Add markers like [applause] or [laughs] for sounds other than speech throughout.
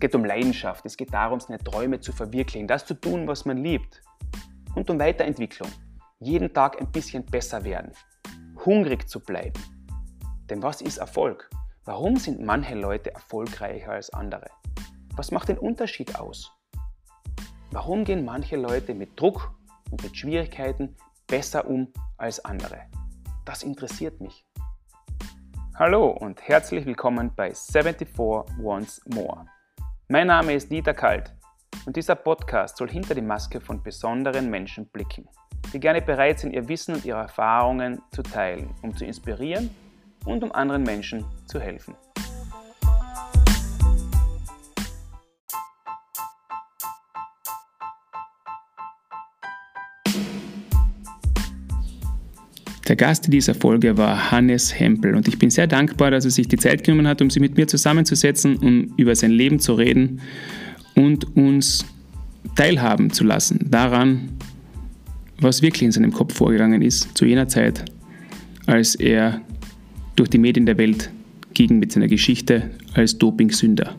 Es geht um Leidenschaft, es geht darum, seine Träume zu verwirklichen, das zu tun, was man liebt. Und um Weiterentwicklung. Jeden Tag ein bisschen besser werden. Hungrig zu bleiben. Denn was ist Erfolg? Warum sind manche Leute erfolgreicher als andere? Was macht den Unterschied aus? Warum gehen manche Leute mit Druck und mit Schwierigkeiten besser um als andere? Das interessiert mich. Hallo und herzlich willkommen bei 74 Once More. Mein Name ist Dieter Kalt und dieser Podcast soll hinter die Maske von besonderen Menschen blicken, die gerne bereit sind, ihr Wissen und ihre Erfahrungen zu teilen, um zu inspirieren und um anderen Menschen zu helfen. Der Gast dieser Folge war Hannes Hempel und ich bin sehr dankbar, dass er sich die Zeit genommen hat, um sich mit mir zusammenzusetzen, um über sein Leben zu reden und uns teilhaben zu lassen daran, was wirklich in seinem Kopf vorgegangen ist zu jener Zeit, als er durch die Medien der Welt ging mit seiner Geschichte als Dopingsünder.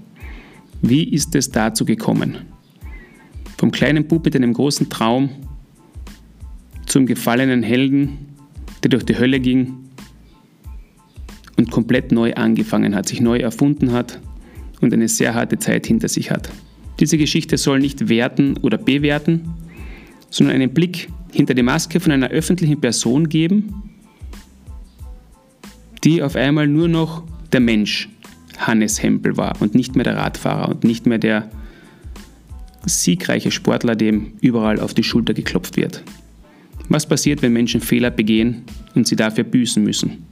Wie ist es dazu gekommen? Vom kleinen Bub mit einem großen Traum zum gefallenen Helden, der durch die Hölle ging und komplett neu angefangen hat, sich neu erfunden hat und eine sehr harte Zeit hinter sich hat. Diese Geschichte soll nicht werten oder bewerten, sondern einen Blick hinter die Maske von einer öffentlichen Person geben, die auf einmal nur noch der Mensch Hannes Hempel war und nicht mehr der Radfahrer und nicht mehr der siegreiche Sportler, dem überall auf die Schulter geklopft wird. Was passiert, wenn Menschen Fehler begehen und sie dafür büßen müssen?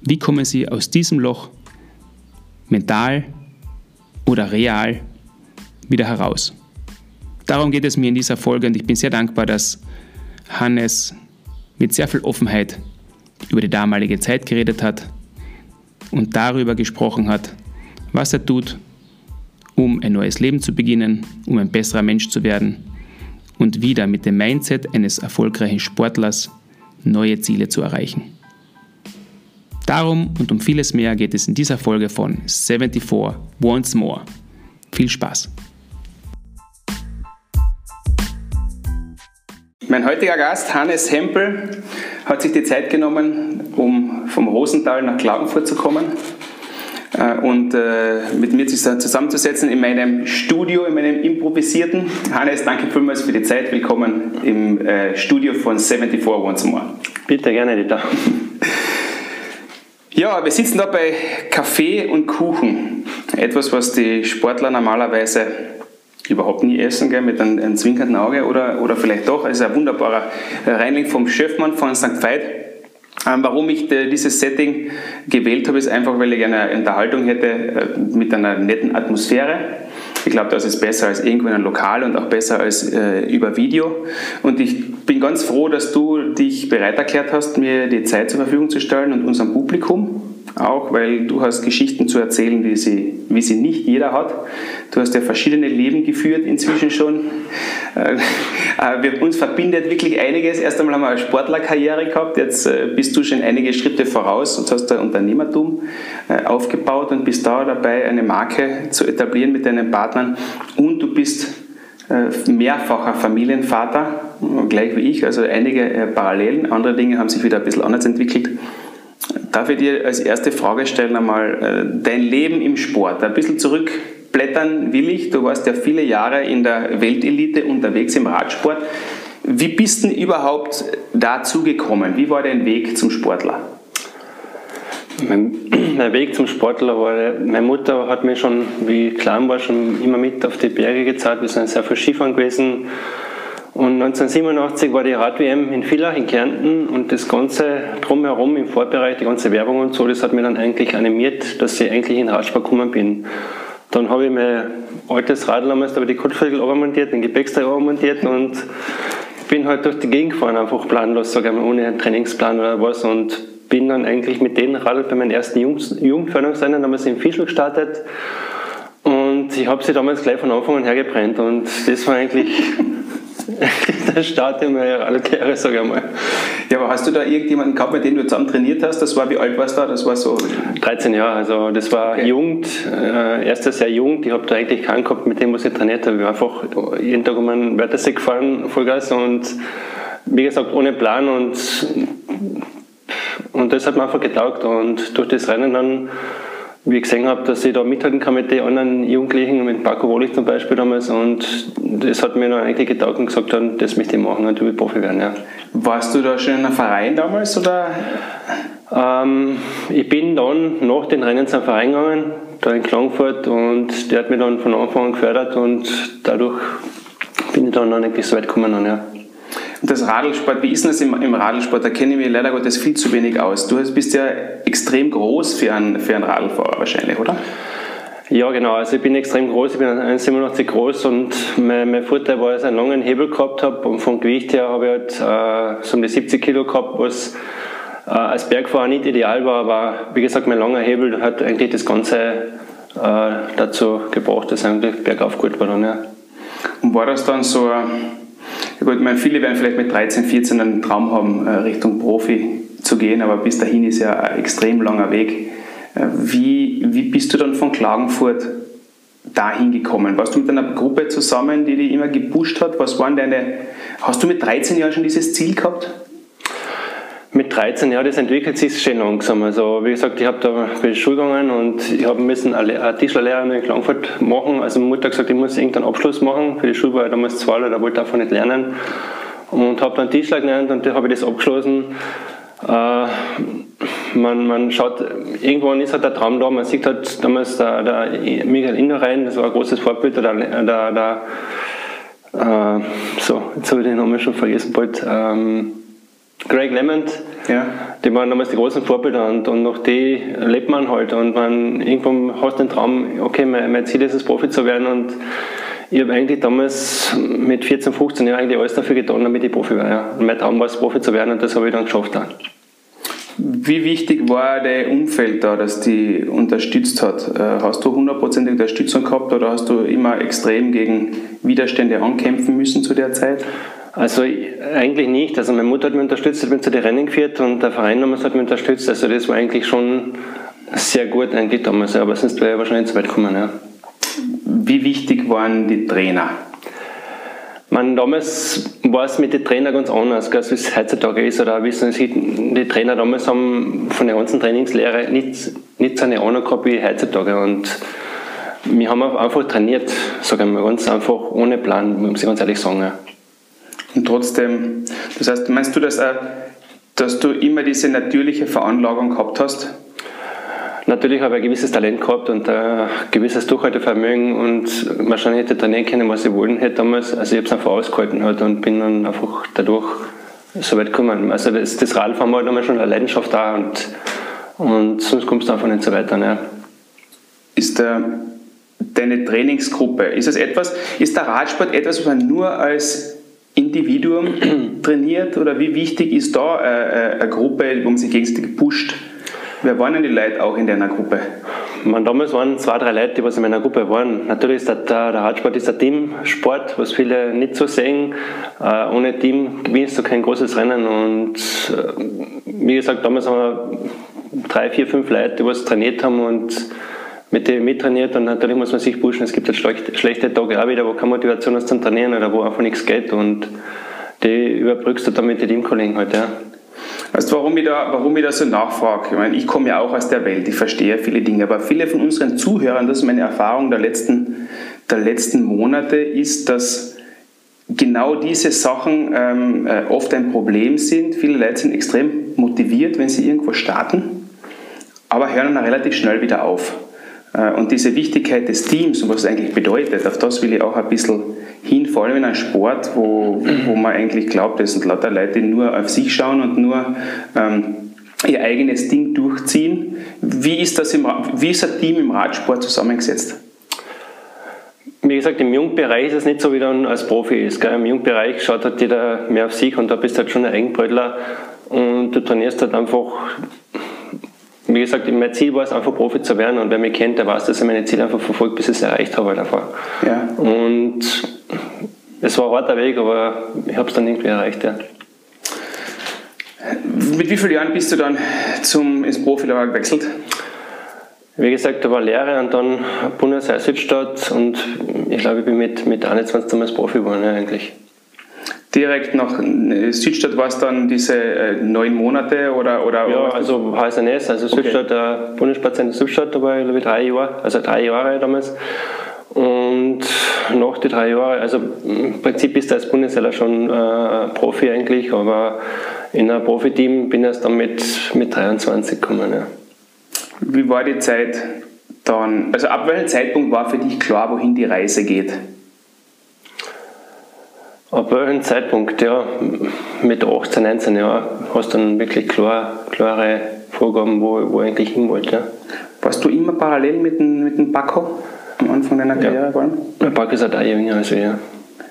Wie kommen sie aus diesem Loch mental oder real wieder heraus? Darum geht es mir in dieser Folge und ich bin sehr dankbar, dass Hannes mit sehr viel Offenheit über die damalige Zeit geredet hat und darüber gesprochen hat, was er tut, um ein neues Leben zu beginnen, um ein besserer Mensch zu werden und wieder mit dem Mindset eines erfolgreichen Sportlers neue Ziele zu erreichen. Darum und um vieles mehr geht es in dieser Folge von 74 Once More. Viel Spaß! Mein heutiger Gast, Hannes Hempel, hat sich die Zeit genommen, um vom Rosental nach Klagenfurt zu kommen und äh, mit mir zusammenzusetzen in meinem Studio, in meinem improvisierten. Hannes, danke vielmals für die Zeit. Willkommen im äh, Studio von 74 Once More. Bitte gerne, Dieter. [laughs] Ja, wir sitzen da bei Kaffee und Kuchen. Etwas, was die Sportler normalerweise überhaupt nie essen, gell, mit einem, einem zwinkernden Auge oder, oder vielleicht doch. Es ist ein wunderbarer Reinling vom Schöffmann von St. Veit warum ich dieses Setting gewählt habe, ist einfach, weil ich eine Unterhaltung hätte äh, mit einer netten Atmosphäre. Ich glaube, das ist besser als irgendwo in einem Lokal und auch besser als äh, über Video. Und ich bin ganz froh, dass du dich bereit erklärt hast, mir die Zeit zur Verfügung zu stellen und unserem Publikum auch, weil du hast Geschichten zu erzählen, wie sie, wie sie nicht jeder hat. Du hast ja verschiedene Leben geführt inzwischen schon. Äh, äh, wir, uns verbindet wirklich einiges. Erst einmal haben wir eine Sportlerkarriere gehabt, jetzt äh, bist du schon einige Schritte voraus und hast da Unternehmertum aufgebaut und bist da dabei, eine Marke zu etablieren mit deinen Partnern und du bist mehrfacher Familienvater, gleich wie ich, also einige Parallelen. Andere Dinge haben sich wieder ein bisschen anders entwickelt. Darf ich dir als erste Frage stellen einmal äh, dein Leben im Sport? Ein bisschen zurückblättern will ich. Du warst ja viele Jahre in der Weltelite unterwegs im Radsport. Wie bist du überhaupt dazu gekommen? Wie war dein Weg zum Sportler? Mein, [clears throat] mein, Weg zum Sportler war, meine Mutter hat mir schon, wie ich klein war, schon immer mit auf die Berge gezeigt. Wir sind sehr viel Skifahren gewesen und 1987 war die Rad-WM in Villach in Kärnten und das Ganze drumherum im Vorbereich, die ganze Werbung und so, das hat mir dann eigentlich animiert, dass ich eigentlich in Radsport gekommen bin. Dann habe ich mein altes Radl damals über die Kotflügel montiert, den Gepäckstag montiert und bin halt durch die Gegend gefahren, einfach planlos, sogar ohne einen Trainingsplan oder was und bin dann eigentlich mit den Radl bei meinen ersten Jugendförderungsrennen damals in Fischl gestartet und ich habe sie damals gleich von Anfang an hergebrennt und das war eigentlich [laughs] [laughs] der Start in meiner Radkarriere, sage ich mal. Ja, aber hast du da irgendjemanden gehabt, mit dem du zusammen trainiert hast? Das war, wie alt warst du da? Das war so... 13 Jahre, also das war okay. Jugend, äh, erstes Jahr Jugend. Ich habe da eigentlich keinen gehabt, mit dem was ich trainiert habe. Ich war einfach jeden Tag um einen Wörthersee gefahren, Vollgas und wie gesagt, ohne Plan und, und das hat mir einfach getaugt und durch das Rennen dann wie ich gesehen habe, dass ich da mithalten kann mit den anderen Jugendlichen, mit Paco Wohlig zum Beispiel damals. Und das hat mir dann eigentlich getaugt und gesagt, dann, das möchte ich machen und will Profi werden. Ja. Warst du da schon in einem Verein damals? Oder? Ähm, ich bin dann nach den Rennen zum Verein gegangen, da in Klagenfurt, und der hat mich dann von Anfang an gefördert und dadurch bin ich dann eigentlich so weit gekommen. ja. Das Radlsport, wie ist denn das im, im Radlsport? Da kenne ich mich leider Gottes viel zu wenig aus. Du bist ja extrem groß für einen, für einen Radlfahrer wahrscheinlich, oder? Ja, genau. Also ich bin extrem groß, ich bin 1,87 groß und mein, mein, Vorteil war, dass ich einen langen Hebel gehabt habe und vom Gewicht her habe ich halt äh, so um die 70 Kilo gehabt, was äh, als Bergfahrer nicht ideal war, aber wie gesagt, mein langer Hebel hat eigentlich das Ganze äh, dazu gebracht, dass eigentlich bergauf gut war dann, ja. Und war das dann so gut, ich meine, viele werden vielleicht mit 13, 14 einen Traum haben, äh, Richtung Profi zu gehen, aber bis dahin ist ja ein extrem langer Weg. Äh, wie, wie bist du dann von Klagenfurt dahin gekommen? Warst du mit einer Gruppe zusammen, die dich immer gepusht hat? Was waren deine, hast du mit 13 Jahren schon dieses Ziel gehabt? Mit 13 Jahren, das entwickelt sich schon langsam. Also wie gesagt, ich habe da gegangen und ich habe müssen eine Tischlerlehre in Klagenfurt machen. Also meine Mutter hat gesagt, ich muss irgendeinen Abschluss machen. Für die Schule war ich damals zwei, da wollte ich einfach nicht lernen. Und habe dann Tischler gelernt und da habe ich das abgeschlossen. Äh, man, man schaut, irgendwann ist halt der Traum da, man sieht halt damals der, der Michael Innerein, das war ein großes Vorbild, der, der, der äh, so, jetzt habe ich den Namen schon vergessen bald, ähm, Greg Lemond, ja. die waren damals die großen Vorbilder und, und nach die lebt man halt und man irgendwann hast den Traum, okay, mein, mein Ziel ist es, Profi zu werden und ich habe eigentlich damals mit 14, 15 Jahren eigentlich alles dafür getan, damit ich Profi war. Ja. Und mein Traum war es, Profi zu werden und das habe ich dann geschafft. Dann. Wie wichtig war dein Umfeld da, das die unterstützt hat? Äh, hast du hundertprozentige Unterstützung gehabt oder hast du immer extrem gegen Widerstände ankämpfen müssen zu der Zeit? Also eigentlich nicht. Also meine Mutter hat mich unterstützt, hat mich zu den Rennen geführt und der Verein damals hat mich unterstützt. Also das war eigentlich schon sehr gut eigentlich damals, aber sonst wäre ich wahrscheinlich zu weit gekommen. Ja. Wie wichtig waren die Trainer? Man, damals war es mit den Trainern ganz anders, als es heutzutage ist. Oder wissen Sie, die Trainer damals haben von der ganzen Trainingslehre nicht, nicht so eine Ahnung gehabt wie heutzutage. Und wir haben einfach trainiert, sagen wir ganz einfach, ohne Plan, muss ich ganz ehrlich sagen. Ja. Und trotzdem, das heißt, meinst du, dass, dass du immer diese natürliche Veranlagung gehabt hast? Natürlich habe ich ein gewisses Talent gehabt und ein gewisses Durchhaltevermögen und wahrscheinlich hätte ich trainieren können, was ich wollen hätte damals. Also ich habe es einfach ausgehalten halt und bin dann einfach dadurch so weit gekommen. Also das, das Radfahren war damals schon eine Leidenschaft da und, und sonst kommst du einfach nicht so weiter. Ne? Ist der, deine Trainingsgruppe, ist es etwas, ist der Radsport etwas, was man nur als Individuum [clears throat] trainiert oder wie wichtig ist da äh, äh, eine Gruppe, wo man sich gegenseitig pusht? Wer waren denn die Leute auch in deiner Gruppe? Man, damals waren zwei, drei Leute, die was in meiner Gruppe waren. Natürlich ist der, der, Radsport ist ein Teamsport, was viele nicht so sehen. Äh, ohne Team gewinnst du kein großes Rennen. Und äh, wie gesagt, damals haben wir drei, vier, fünf Leute, die was trainiert haben und mit denen mittrainiert und natürlich muss man sich pushen. Es gibt halt schlechte, schlechte Tage auch wieder, wo keine Motivation ist zum Trainieren oder wo einfach nichts geht und die überbrückst du dann mit den Teamkollegen halt, ja. Weißt du, warum ich da, warum ich da so nachfrage? Ich meine, ich komme ja auch aus der Welt, ich verstehe viele Dinge, aber viele von unseren Zuhörern, das ist meine Erfahrung der letzten, der letzten Monate, ist, dass genau diese Sachen ähm, äh, oft ein Problem sind. Viele Leute sind extrem motiviert, wenn sie irgendwo starten, aber hören dann relativ schnell wieder auf. Äh, und diese Wichtigkeit des Teams und was es eigentlich bedeutet, auf das will ich auch ein bisschen hin, vor allem in einem Sport, wo, wo man eigentlich glaubt, es sind lauter Leute, nur auf sich schauen und nur ähm, ihr eigenes Ding durchziehen. Wie ist, das im, wie ist ein Team im Radsport zusammengesetzt? Wie gesagt, im Jugendbereich ist es nicht so, wie dann als Profi ist. Gell? Im Jugendbereich schaut halt jeder mehr auf sich und da bist du halt schon ein Eigenbrötler und du trainierst halt einfach wie gesagt, mein Ziel war es einfach Profi zu werden und wer mich kennt, der weiß, dass ich meine Ziele einfach verfolgt, bis ich es erreicht habe. Halt einfach. Ja. Und es war ein harter Weg, aber ich habe es dann irgendwie erreicht. Ja. Mit wie vielen Jahren bist du dann zum, ins Profilager gewechselt? Wie gesagt, da war Lehre und dann Bundesheer Südstadt und ich glaube, ich bin mit, mit 21 damals Profi geworden ja, eigentlich. Direkt nach Südstadt war es dann diese äh, neun Monate oder? oder ja, also HSNS, also Südstadt, okay. der Bundespatient Südstadt, da war ich glaube ich drei Jahre, also drei Jahre damals. Und nach den drei Jahren, also im Prinzip ist als Bundesheer schon äh, Profi eigentlich, aber in einem Profiteam bin ich erst dann mit, mit 23 gekommen. Ja. Wie war die Zeit dann? Also ab welchem Zeitpunkt war für dich klar, wohin die Reise geht? Ab welchem Zeitpunkt, ja, mit 18, 19 Jahren hast du dann wirklich klar, klare Vorgaben, wo, wo ich eigentlich hin wollte. Ja. Warst du immer parallel mit dem, mit dem Baco am Anfang deiner Karriere? Ja. Der Baco ist ein Jahr jünger als wir.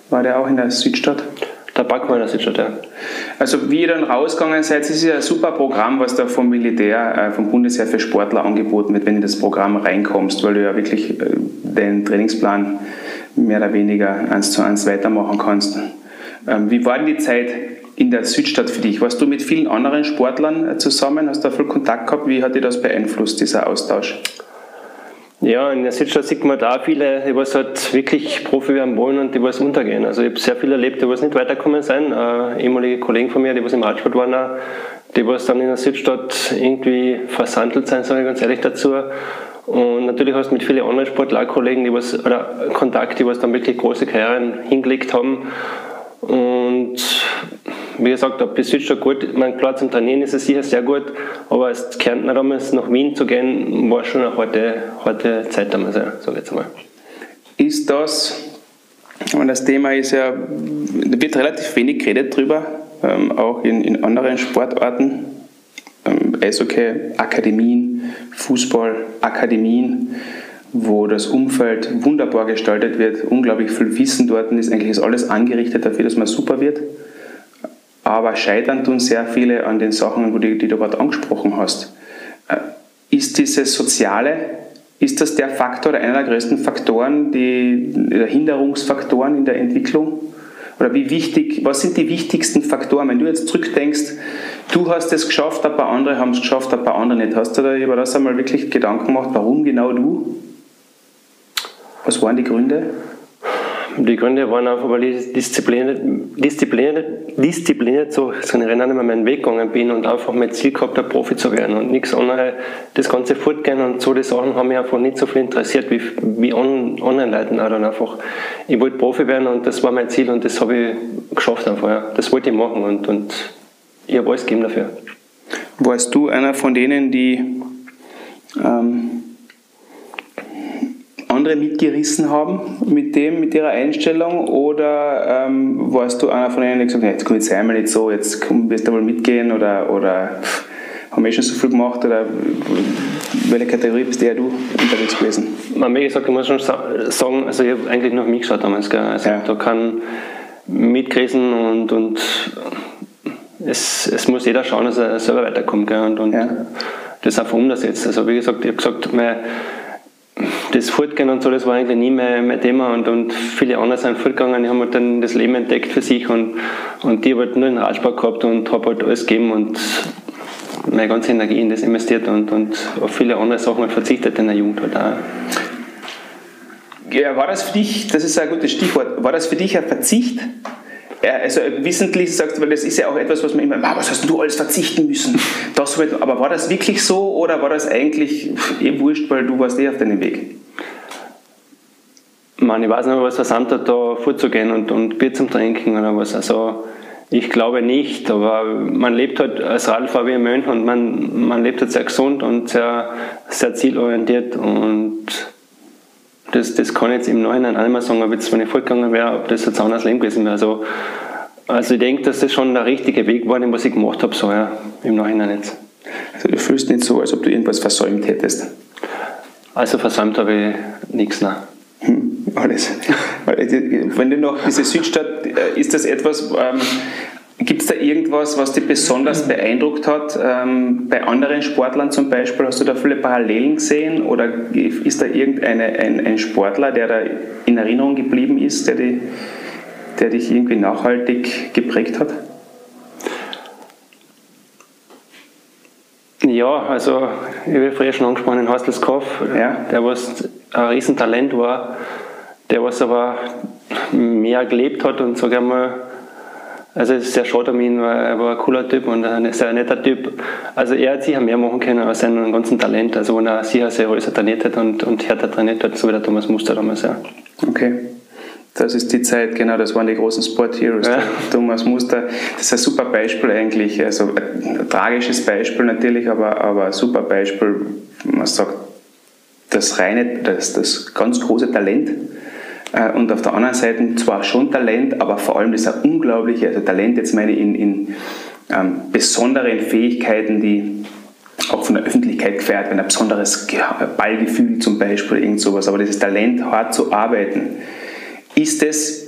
War der auch in der Südstadt? Der Backmann ist schon der. Also wie ihr dann rausgegangen seid, ist ja ein super Programm, was da vom Militär, äh, vom Bundesheer für Sportler angeboten wird, wenn du in das Programm reinkommst, weil du ja wirklich äh, den Trainingsplan mehr oder weniger eins zu eins weitermachen kannst. Ähm, wie war denn die Zeit in der Südstadt für dich? Warst du mit vielen anderen Sportlern äh, zusammen? Hast du da viel Kontakt gehabt? Wie hat dich das beeinflusst, dieser Austausch? Ja, in der Südstadt sieht man da viele, die was halt wirklich Profi werden wollen und die was untergehen. Also ich habe sehr viele erlebt, die was nicht weiterkommen sind. Äh, ehemalige Kollegen von mir, die was im Radsport waren, die was dann in der Südstadt irgendwie versandelt sind, sage ich ganz ehrlich dazu. Und natürlich hast du mit vielen anderen Sportlerkollegen, die oder Kontakt, die was dann wirklich große Karrieren hingelegt haben. Und wie gesagt, ob die Südstadt gut, mein klar zum Trainieren ist es sicher sehr gut, aber als Kärntner damals nach Wien zu gehen, war schon eine harte, harte Zeit damals, sage ich jetzt mal. Ist das, und das Thema ist ja, da wird relativ wenig geredet drüber, ähm, auch in, in anderen Sportarten, ähm, Eishockey, Akademien, Fußball, Akademien, wo das Umfeld wunderbar gestaltet wird, unglaublich viel Wissen dort ist, eigentlich ist alles angerichtet dafür, dass man super wird. Aber scheitern tun sehr viele an den Sachen, die, die du gerade angesprochen hast. Äh, ist dieses Soziale, ist das der Faktor, einer der größten Faktoren, die, der Hinderungsfaktoren in der Entwicklung? Oder wie wichtig, was sind die wichtigsten Faktoren? Wenn du jetzt zurückdenkst, du hast es geschafft, ein paar andere haben es geschafft, ein paar andere nicht. Hast du da über das einmal wirklich Gedanken gemacht, warum genau du? Was waren die Gründe? Die Gründe waren einfach, weil ich diszipliniert, diszipliniert, diszipliniert so, so Rennen meinen Weg gegangen bin und einfach mein Ziel gehabt habe, Profi zu werden und nichts anderes. Das ganze Fortgehen und so die Sachen haben mich einfach nicht so viel interessiert wie, wie Online-Leuten auch dann einfach. Ich wollte Profi werden und das war mein Ziel und das habe ich geschafft einfach. Ja. Das wollte ich machen und, und ich habe alles gegeben dafür. Warst du einer von denen, die ähm andere mitgerissen haben mit dem, mit ihrer Einstellung? Oder ähm, warst du einer von denen, die gesagt hat, jetzt komm, jetzt sei mal nicht so, jetzt komm, wirst du wohl mitgehen oder, oder haben wir eh schon so viel gemacht? Oder welche Kategorie bist der du unterwegs gewesen? Man, wie gesagt, ich muss schon sagen, also ich habe eigentlich nur auf mich geschaut damals. Gell? Also ja. da kann mitgerissen und, und es, es muss jeder schauen, dass er selber weiterkommt. Gell? Und, und ja. das einfach umsetzt. Also wie gesagt, ich habe gesagt, mein, das Fortgehen und so, das war eigentlich nie mein, mein Thema und, und viele andere sind fortgegangen, die haben halt dann das Leben entdeckt für sich und, und die haben halt nur den Radsport gehabt und habe halt alles gegeben und meine ganze Energie in das investiert und, und auf viele andere Sachen halt verzichtet in der Jugend halt auch. Ja, war das für dich, das ist ein gutes Stichwort, war das für dich ein Verzicht also wissentlich sagst du, weil das ist ja auch etwas, was man immer, was hast du alles verzichten müssen? Das, aber war das wirklich so oder war das eigentlich eh wurscht, weil du warst eh auf deinem Weg? Man, ich weiß nicht, was versandt hat, da vorzugehen und, und Bier zum Trinken oder was. Also ich glaube nicht, aber man lebt halt als Radfahrer wie ein Mönch und man, man lebt halt sehr gesund und sehr, sehr zielorientiert und das, das kann jetzt im Nachhinein auch nicht mehr sagen, ob jetzt, wenn ich vorgegangen wäre, ob das jetzt anders Leben gewesen wäre. Also, also ich denke, dass das schon der richtige Weg war, den was ich gemacht habe, so ja, im Nachhinein jetzt. Also du fühlst nicht so, als ob du irgendwas versäumt hättest? Also versäumt habe ich nichts, nein. Hm, alles. Wenn du noch diese Südstadt, äh, ist das etwas, ähm, Gibt es da irgendwas, was dich besonders beeindruckt hat? Ähm, bei anderen Sportlern zum Beispiel, hast du da viele Parallelen gesehen? Oder ist da irgendein ein, ein Sportler, der da in Erinnerung geblieben ist, der die, der dich irgendwie nachhaltig geprägt hat? Ja, also ich habe früher schon angesprochen, den Hostels Koff, ja. der was ein Riesentalent war, der was aber mehr gelebt hat und sage einmal, also es ist sehr schade um ihn, weil er war ein cooler Typ und ein sehr netter Typ. Also er hat sicher mehr machen können als sein ganzen Talent, also wenn er sicher sehr alles trainiert hat und, und härter trainiert hat, so wie der Thomas Muster damals, ja. Okay. Das ist die Zeit, genau, das waren die großen Sport Heroes. Ja. Thomas Muster, das ist ein super Beispiel eigentlich. Also ein tragisches Beispiel natürlich, aber, aber ein super Beispiel. Man sagt, das reine, das, das ganz große Talent. Äh, und auf der anderen Seite zwar schon Talent, aber vor allem das unglaubliche, also Talent jetzt meine ich in, in ähm, besonderen Fähigkeiten, die auch von der Öffentlichkeit gefeiert werden, ein besonderes Ballgefühl zum Beispiel, irgend sowas. Aber dieses Talent, hart zu arbeiten, ist es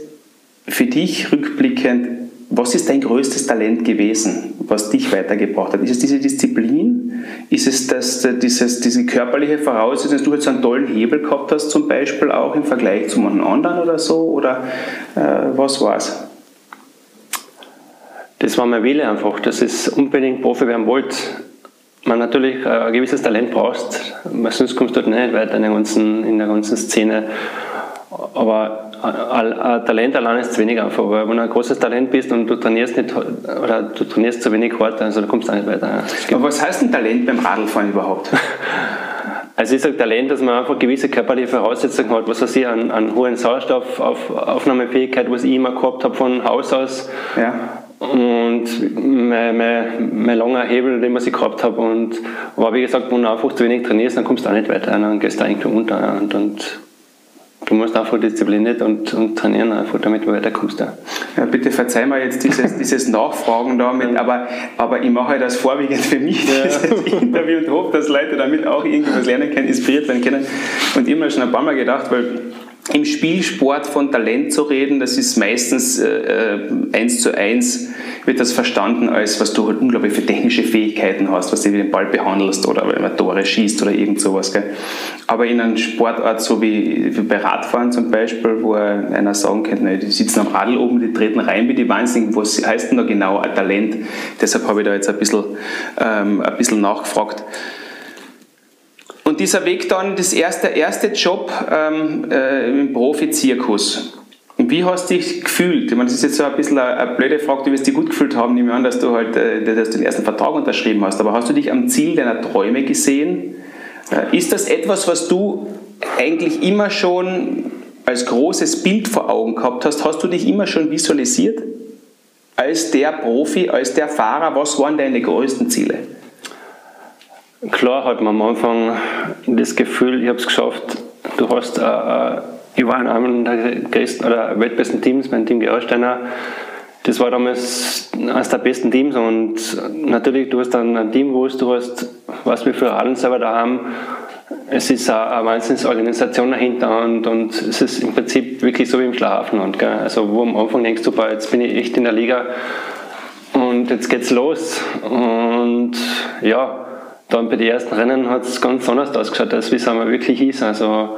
für dich rückblickend, was ist dein größtes Talent gewesen, was dich weitergebracht hat? Ist es diese Disziplin? Ist es das, dieses, diese körperliche Voraussetzung, dass du jetzt einen tollen Hebel gehabt hast, zum Beispiel auch im Vergleich zu einem anderen oder so? Oder äh, was es? Das war mein Wille einfach, dass ich unbedingt Profi werden wollte. Man natürlich ein gewisses Talent brauchst, sonst kommst du dort nicht weiter in der ganzen, in der ganzen Szene. Aber Talent allein ist zu wenig einfach, weil wenn du ein großes Talent bist und du trainierst nicht oder du trainierst zu wenig hart, also da kommst du auch nicht weiter. Aber was heißt denn Talent beim Radlfahren überhaupt? [laughs] Also ich sage Talent, dass man einfach gewisse körperliche Voraussetzungen hat, was weiß ich, an, an hohen Sauerstoffaufnahmefähigkeit, was ich immer gehabt habe von Haus aus. Ja. Und mein, mein, mein langer Hebel, den was ich gehabt habe. Und aber wie gesagt, wenn du einfach zu wenig trainierst, dann kommst du auch nicht weiter. Dann gehst du eigentlich unter. Und, und Du musst einfach diszipliniert und, und trainieren, einfach damit du weiterkommst. Ja. ja bitte verzeih mir jetzt dieses, dieses Nachfragen damit, aber, aber ich mache das vorwiegend für mich, ja. dieses Interview und hoffe, dass Leute damit auch irgendwas lernen können, inspiriert werden können. Und ich habe mir schon ein paar Mal gedacht, weil im Spielsport von Talent zu reden, das ist meistens äh, äh, eins zu eins, wird das verstanden als, was du halt unglaublich für technische Fähigkeiten hast, was du den Ball behandelst oder wenn man Tore schießt oder irgend sowas. Gell. Aber in einem Sportart so wie, wie bei Radfahren zum Beispiel, wo einer sagen könnte, ne, die sitzen am Radl oben, die treten rein wie die Wahnsinnigen, was heißt denn da genau ein Talent? Deshalb habe ich da jetzt ein bisschen, ähm, ein bisschen nachgefragt. Und dieser Weg dann, das erste, erste Job ähm, äh, im Profizirkus. Wie hast du dich gefühlt? Ich meine, das ist jetzt so ein bisschen eine, blöde Frage, du wirst dich gut gefühlt haben, nehme an, dass du halt äh, dass du den ersten Vertrag unterschrieben hast. Aber hast du dich am Ziel deiner Träume gesehen? Äh, ist das etwas, was du eigentlich immer schon als großes Bild vor Augen gehabt hast? Hast du dich immer schon visualisiert? Als der Profi, als der Fahrer, was waren deine größten Ziele? Klar hat man am Anfang das Gefühl, ich habe es geschafft. Du hast, äh, äh, ich war in einem der größten oder weltbesten Teams, mein Team Gerolsteiner. Das war damals eines der besten Teams und natürlich, du hast dann ein Team, wo du hast, was wir für Hallen selber da haben. Es ist eine, Wahnsinnsorganisation dahinter und, und es ist im Prinzip wirklich so wie im Schlafenland. Gell? Also, wo am Anfang denkst, super, jetzt bin ich echt in der Liga und jetzt geht's los. Und ja, dann bei den ersten Rennen hat es ganz anders ausgeschaut, als wie es einmal wirklich ist. Also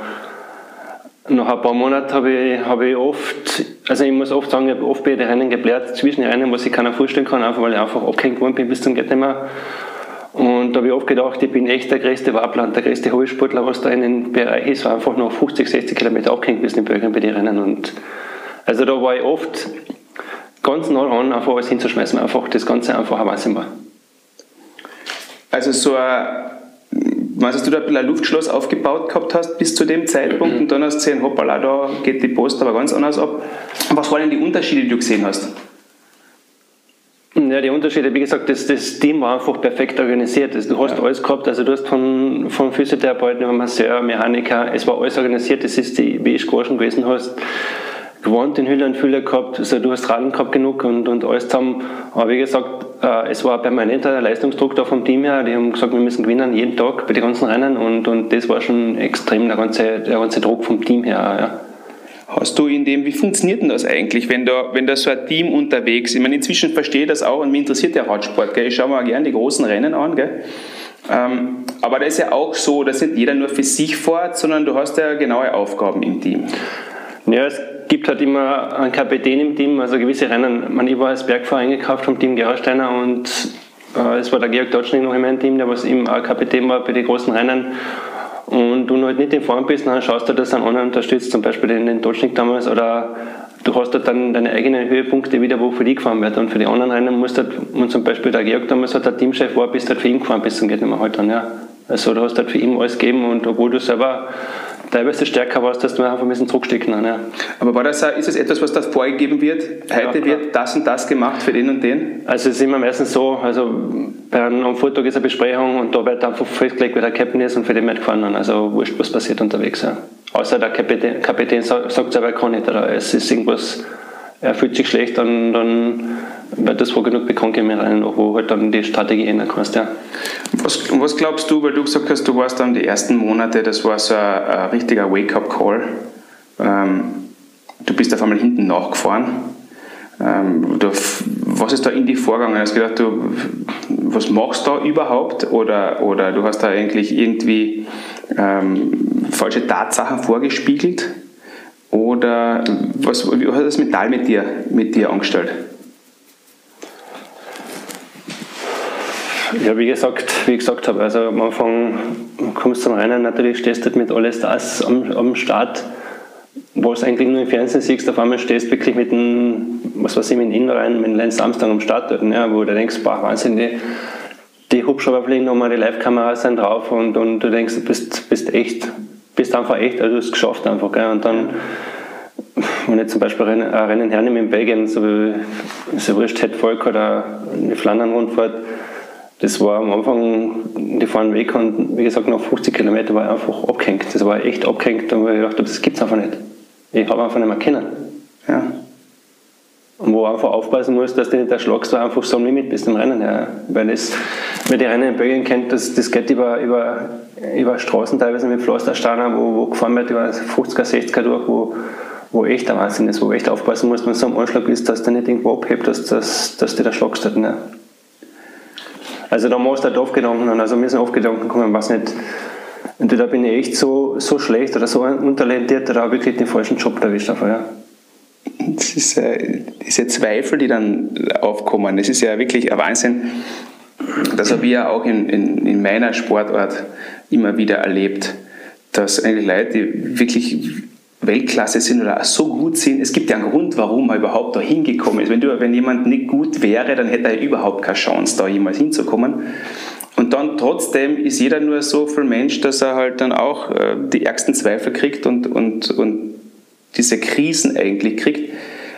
nach ein paar Monaten habe ich, hab ich oft, also ich muss oft sagen, ich habe oft bei den Rennen geblärt, zwischen den Rennen, was ich keiner vorstellen kann, einfach weil ich einfach abgehängt geworden bin bis zum geht nicht mehr. Und da habe ich oft gedacht, ich bin echt der größte Wabland, der größte Hobbysportler, was da in dem Bereich ist, war einfach noch 50, 60 Kilometer abgehängt bis in Belgien bei den Rennen. Und also da war ich oft ganz nah dran, einfach alles hinzuschmeißen, einfach das Ganze einfach ein war. Also so ein, weißt du, du da ein bisschen ein Luftschloss aufgebaut gehabt hast bis zu dem Zeitpunkt mhm. und dann hast du gesehen, hoppala, da geht die Post aber ganz anders ab. Was waren denn die Unterschiede, die du gesehen hast? Ja, die Unterschiede, wie gesagt, das, das Team war einfach perfekt organisiert. Also, du hast ja. alles gehabt, also du hast von, von Physiotherapeuten über Masseur, Mechaniker, es war alles organisiert, das ist die, wie ich schon gewesen hast gewohnt in Hülle und Fülle gehabt, also du hast Radeln gehabt genug und, und alles zusammen. Aber wie gesagt, äh, es war permanenter Leistungsdruck da vom Team her. Die haben gesagt, wir müssen gewinnen jeden Tag bei den ganzen Rennen und, und das war schon extrem, der ganze, der ganze Druck vom Team her. Ja. Hast du in dem, wie funktioniert denn das eigentlich, wenn da, wenn da so ein Team unterwegs ist? Ich meine, inzwischen verstehe ich das auch und mich interessiert der Radsport. Gell? Ich schaue mir gerne die großen Rennen an. Gell? Ähm, aber da ist ja auch so, dass nicht jeder nur für sich fährt, sondern du hast ja genaue Aufgaben im Team. Ja, es gibt halt immer einen Kapitän im Team, also gewisse Rennen. Man, ich war als Bergfahrer eingekauft vom Team Gerolsteiner und äh, es war der Georg Deutschling noch in meinem Team, der was eben auch Kapitän war bei den großen Rennen. Und du halt nicht in Form bist, dann schaust du, dass ein anderer unterstützt, zum Beispiel den, den Deutschling damals, oder du hast halt dann deine eigenen Höhepunkte wieder, wo für die gefahren wird. Und für die anderen Rennen musst du halt, und zum Beispiel der Georg damals der Teamchef war, bist halt für ihn gefahren, bis zum geht nicht mehr halt dann, ja. Also du hast halt für ihn alles gegeben und obwohl du selber teilweise stärker warst, dass du einfach ein bisschen zurückstecken ja. Aber war das, ist das etwas, was da vorgegeben wird? Heute ja, wird das und das gemacht für den und den? Also es ist immer meistens so, also bei einem Vortag ist eine Besprechung und da wird einfach festgelegt, wer der Captain ist und für den wird gefahren. Also wurscht, was passiert unterwegs. Ja. Außer der Kapitän, Kapitän sagt selber, er kann nicht oder es ist irgendwas, er fühlt sich schlecht, dann, dann wird das wohl genug bekannt geben rein, wo halt dann die Strategie ändern kannst. Ja. Was, was glaubst du, weil du gesagt hast, du warst dann die ersten Monate, das war so ein, ein richtiger Wake-up-Call. Ähm, du bist auf einmal hinten nachgefahren. Ähm, du, was ist da in die vorgegangen? Hast du gedacht, du, was machst du da überhaupt? Oder, oder du hast da eigentlich irgendwie ähm, falsche Tatsachen vorgespiegelt? Oder was, wie hat das Metall mit dir, mit dir angestellt? Ja, wie gesagt, wie gesagt habe, also am Anfang kommst du zum Rennen, natürlich stehst du mit alles das am, am Start, du eigentlich nur im Fernsehen siehst, auf einmal stehst du wirklich mit dem, was weiß ich, mit dem Innenrein, mit Lance Armstrong am Start ja, wo du denkst, boah, Wahnsinn, die, die Hubschrauber fliegen nochmal, die Live-Kameras sind drauf und, und du denkst, du bist, bist echt, bist einfach echt, also du hast es geschafft einfach, gell, und dann wenn ich zum Beispiel ein Rennen hernehme in Belgien, so wie wurscht Volk oder eine Flandern-Rundfahrt, das war am Anfang, die fahren weg und wie gesagt, nach 50 Kilometern war ich einfach abgehängt. Das war echt abgehängt und ich gedacht das gibt es einfach nicht. Ich habe einfach nicht mehr kennen. Ja. Und wo einfach aufpassen muss, dass du nicht erschlagst, du einfach so am Limit bist im Rennen. Ja. Weil das, wer die Rennen in Belgien kennt, das, das geht über, über, über Straßen teilweise mit Pflastersteinen, wo, wo gefahren wird über 50er, 60er durch, wo, wo echt der Wahnsinn ist, wo du echt aufpassen musst, wenn du so am Anschlag bist, dass du nicht irgendwo abhebt, dass, dass, dass du da schlagst. Ja. Also da musst du halt oft Gedanken haben. Also mir sind oft Gedanken gekommen, was nicht, entweder bin ich echt so, so schlecht oder so untalentiert oder habe wirklich den falschen Job erwischt. Einfach, ja. Das ist, äh, diese Zweifel, die dann aufkommen, das ist ja wirklich ein Wahnsinn. Das habe ich ja auch in, in, in meiner Sportart immer wieder erlebt, dass eigentlich Leute, die wirklich Weltklasse sind oder so gut sind. Es gibt ja einen Grund, warum er überhaupt da hingekommen ist. Wenn, du, wenn jemand nicht gut wäre, dann hätte er überhaupt keine Chance, da jemals hinzukommen. Und dann trotzdem ist jeder nur so viel Mensch, dass er halt dann auch äh, die ärgsten Zweifel kriegt und, und, und diese Krisen eigentlich kriegt.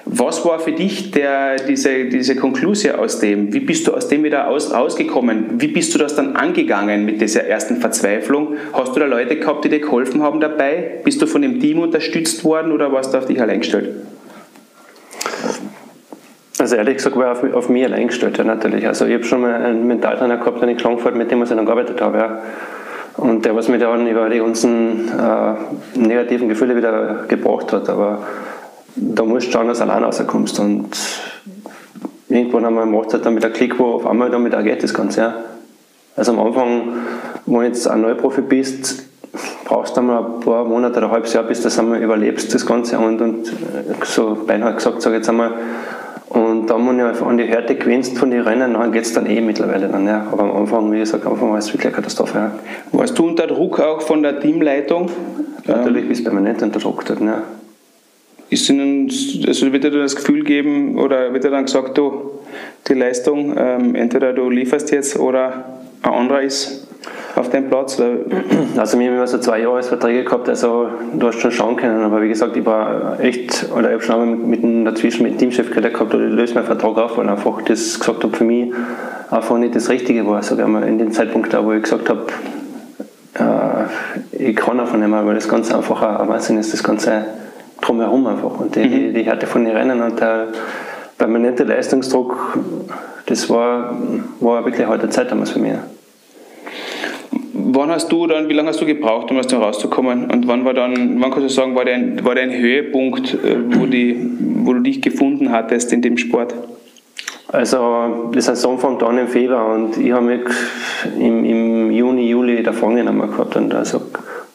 Was war für dich der, diese, diese Konklusion aus dem? Wie bist du aus dem wieder aus, rausgekommen? Wie bist du das dann angegangen mit dieser ersten Verzweiflung? Hast du da Leute gehabt, die dir geholfen haben dabei? Bist du von dem Team unterstützt worden oder warst du auf dich allein gestellt? Also ehrlich gesagt war ich auf, auf mich allein gestellt, ja, natürlich. Also ich habe schon mal einen Mentaltrainer gehabt, einen Klangfahrt, mit dem ich dann gearbeitet habe. Ja. Und der, was mir dann über die ganzen äh, negativen Gefühle wieder gebracht hat. Aber da musst du schauen, dass du allein rauskommst. Und irgendwann einmal macht es halt dann mit der Klick, wo auf einmal damit auch geht das Ganze. Ja. Also am Anfang, wenn du jetzt ein Neuprofi bist, brauchst du einmal ein paar Monate oder ein halbes Jahr, bis du das einmal überlebst, das Ganze. Und, und so beinahe gesagt, sage ich jetzt einmal, und dann, wenn du an die Härte gewinnst von den Rennen, dann geht es dann eh mittlerweile dann, ja. Aber am Anfang, wie gesagt, am Anfang war es wirklich eine Katastrophe, ja. Warst du unter Druck auch von der Teamleitung? Natürlich bist du permanent unter Druck dort, ja. Ist Ihnen, also wird dir das Gefühl geben oder wird dir dann gesagt, du, die Leistung, ähm, entweder du lieferst jetzt oder ein anderer ist auf deinem Platz? Also wir haben immer so zwei Jahresverträge gehabt, also du hast schon schauen können, aber wie gesagt, ich war echt, oder ich habe schon einmal mit, mit dazwischen mit dem Teamchef geredet gehabt, oder ich löse meinen Vertrag auf, weil einfach das gesagt habe, für mich einfach nicht das Richtige war, sogar mal in dem Zeitpunkt da, wo ich gesagt habe, äh, ich kann einfach nicht mehr, weil das Ganze einfach ein Wahnsinn ist, das Ganze drumherum einfach. Und die, mhm. die Härte von den Rennen und der permanente Leistungsdruck, das war, war wirklich heute Zeit damals für mich. Wann hast du dann, wie lange hast du gebraucht, um aus dem rauszukommen? Und wann war dann, wann kannst du sagen, war dein, war dein Höhepunkt, äh, wo, die, wo du dich gefunden hattest in dem Sport? Also die Saison fängt an im Februar und ich habe mich im, im Juni, Juli davon genommen gehabt. Und also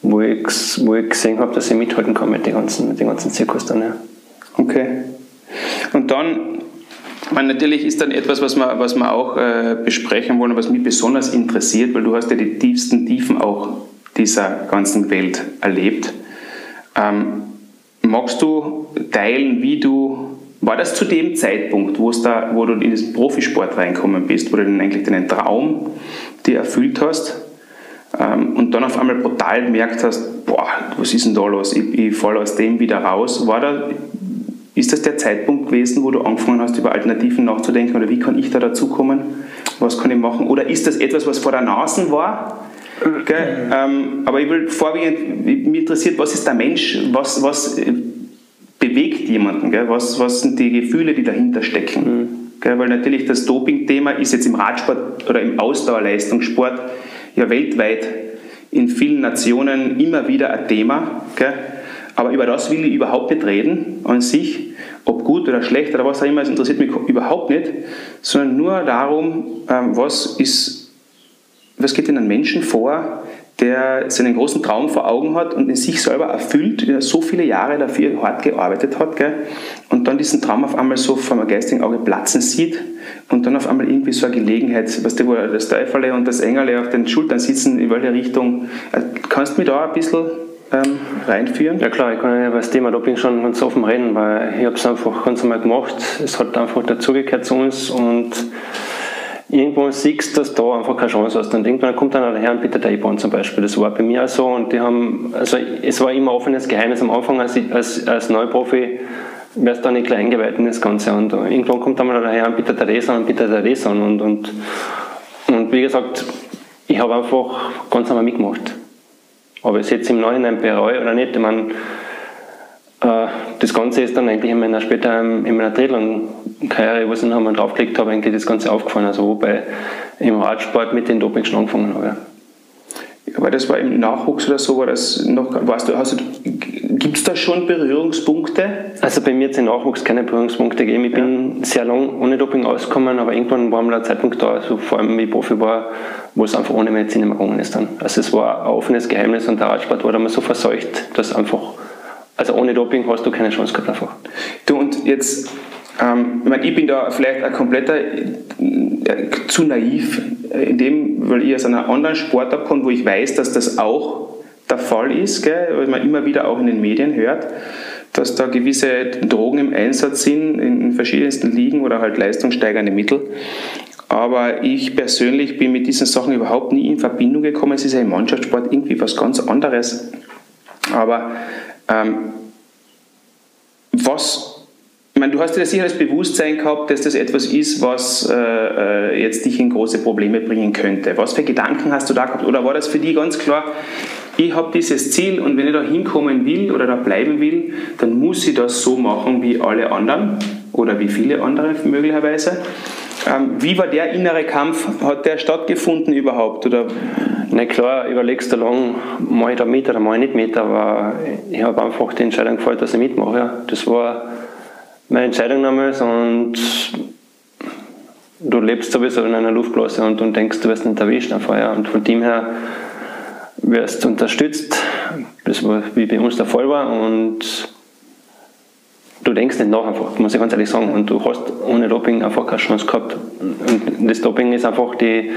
wo ich, wo ich gesehen habe, dass ich mithalten kann mit den ganzen, mit den ganzen Zirkus dann. Ja. Okay. Und dann, man, natürlich ist dann etwas, was wir, was wir auch äh, besprechen wollen, was mich besonders interessiert, weil du hast ja die tiefsten Tiefen auch dieser ganzen Welt erlebt. Ähm, magst du teilen, wie du, war das zu dem Zeitpunkt, wo, es da, wo du in diesen Profisport reinkommen bist, wo du dann eigentlich deinen Traum dir erfüllt hast und dann auf einmal brutal gemerkt hast, boah, was ist denn da los, ich, ich falle aus dem wieder raus. War da, ist das der Zeitpunkt gewesen, wo du angefangen hast, über Alternativen nachzudenken oder wie kann ich da dazukommen? Was kann ich machen? Oder ist das etwas, was vor der Nase war? Gell? Ähm, aber ich will vorwiegend, mich interessiert, was ist der Mensch, was, was äh, bewegt jemanden, gell? Was, was sind die Gefühle, die dahinter stecken. Mhm. Gell? Weil natürlich das Doping-Thema ist jetzt im Radsport oder im Ausdauerleistungssport ja weltweit in vielen Nationen immer wieder ein Thema. Gell? Aber über das will ich überhaupt nicht reden an sich, ob gut oder schlecht oder was auch immer, es interessiert mich überhaupt nicht, sondern nur darum, ähm, was ist was geht in einem Menschen vor, der seinen großen Traum vor Augen hat und in sich selber erfüllt, der so viele Jahre dafür hart gearbeitet hat, gell? und dann diesen Traum auf einmal so meinem geistigen Auge platzen sieht und dann auf einmal irgendwie so eine Gelegenheit, weißt du, wo das Teufel und das Engel auf den Schultern sitzen, in welche Richtung. Äh, kannst du mich da ein bisschen ähm, reinführen? Ja klar, ich kann ja über das Thema Doping schon ganz offen reden, weil ich habe es einfach ganz normal gemacht. Es hat einfach dazugehört zu uns und irgendwo siehst, dass du einfach keine Chance hast. Und irgendwann kommt dann der Herr und bittet Eibon zum Beispiel. Das war bei mir auch so. Und die haben, also es war immer offenes Geheimnis am Anfang als, als, als Neuprofi, wärst du da nicht eingeweiht in das Ganze. Und irgendwann kommt dann mal der Herr und bittet an und bittet an. Und, und, und wie gesagt, ich habe einfach ganz normal mitgemacht. Aber ich jetzt im Nachhinein bereue oder nicht, ich meine, äh, das Ganze ist dann eigentlich in meiner, später in meiner Triathlon-Karriere, wo ich dann draufgelegt habe, eigentlich das Ganze aufgefallen, also wobei im Radsport mit den Doping schon angefangen habe. Aber das war im Nachwuchs oder so, war das noch, weißt du, also, gibt es da schon Berührungspunkte? Also bei mir hat es im Nachwuchs keine Berührungspunkte gegeben. Ich ja. bin sehr lang ohne Doping ausgekommen, aber irgendwann war mal der Zeitpunkt da, also vor allem wie ich Profi war, wo es einfach ohne Medizin immer gegangen ist dann. Also es war ein offenes Geheimnis und der Radsport war damals so verseucht, dass einfach also ohne Doping hast du keine Chance gehabt einfach. Du und jetzt, ähm, ich, meine, ich bin da vielleicht ein kompletter äh, zu naiv, äh, in dem, weil ich aus einer anderen Sportart komme, wo ich weiß, dass das auch der Fall ist, gell, weil man immer wieder auch in den Medien hört, dass da gewisse Drogen im Einsatz sind in verschiedensten Ligen oder halt leistungssteigernde Mittel. Aber ich persönlich bin mit diesen Sachen überhaupt nie in Verbindung gekommen. Es ist ja im Mannschaftssport irgendwie was ganz anderes. Aber ähm, was, ich meine, du hast ja sicher das Bewusstsein gehabt, dass das etwas ist, was äh, äh, jetzt dich in große Probleme bringen könnte. Was für Gedanken hast du da gehabt? Oder war das für dich ganz klar, ich habe dieses Ziel und wenn ich da hinkommen will oder da bleiben will, dann muss ich das so machen wie alle anderen oder wie viele andere möglicherweise. Ähm, wie war der innere Kampf? Hat der stattgefunden überhaupt? Oder? Na klar, überlegst du lang, mache ich da mit oder mache ich nicht mit, aber ich habe einfach die Entscheidung gefällt, dass ich mitmache. Das war meine Entscheidung damals und du lebst sowieso in einer Luftblase und, und denkst, du wirst nicht erwischt einfach. Ja. Und von dem her wirst du unterstützt, das war wie bei uns der Fall war und du denkst nicht nach einfach, muss ich ganz ehrlich sagen. Und du hast ohne Doping einfach keine Chance gehabt. Und das Doping ist einfach die,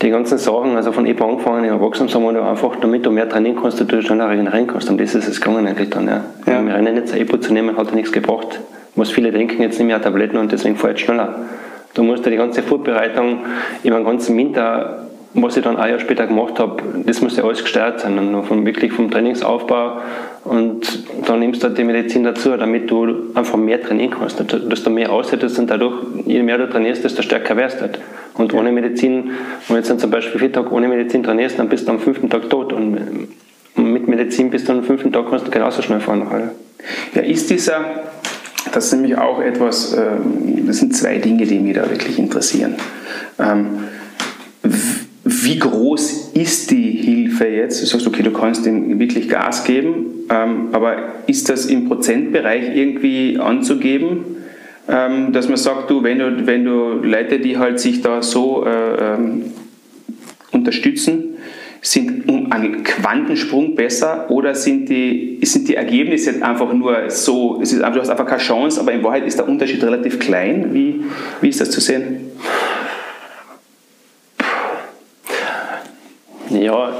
die ganzen Sachen, also von EPA angefangen, im Erwachsenensammeln, einfach, damit du mehr trainieren kannst, du schneller regenerieren kannst. Und das ist es gegangen eigentlich dann, ja. ja. Im Rennen jetzt EPO zu nehmen, hat nichts gebracht. Was viele denken, jetzt nehme ich Tabletten und deswegen fahre ich schneller. Du musst ja die ganze Vorbereitung über den ganzen Winter was ich dann ein Jahr später gemacht habe, das muss ja alles gesteuert sein, und von, wirklich vom Trainingsaufbau und dann nimmst du halt die Medizin dazu, damit du einfach mehr trainieren kannst, dass du mehr aushältst und dadurch, je mehr du trainierst, desto stärker wirst du halt. Und ohne Medizin, wenn du jetzt dann zum Beispiel vier Tage ohne Medizin trainierst, dann bist du am fünften Tag tot und mit Medizin bist du am fünften Tag kannst du genauso schnell fahren. Ja, ist dieser, das ist nämlich auch etwas, ähm, das sind zwei Dinge, die mich da wirklich interessieren. Ähm, wie groß ist die Hilfe jetzt? Du sagst, okay, du kannst ihm wirklich Gas geben, ähm, aber ist das im Prozentbereich irgendwie anzugeben, dass man sagt, du, wenn du, wenn du Leute, die halt sich da so äh, unterstützen, sind um einen Quantensprung besser oder sind die, sind die Ergebnisse einfach nur so, es ist, du hast einfach keine Chance, aber in Wahrheit ist der Unterschied relativ klein? Wie, wie ist das zu sehen? Ja,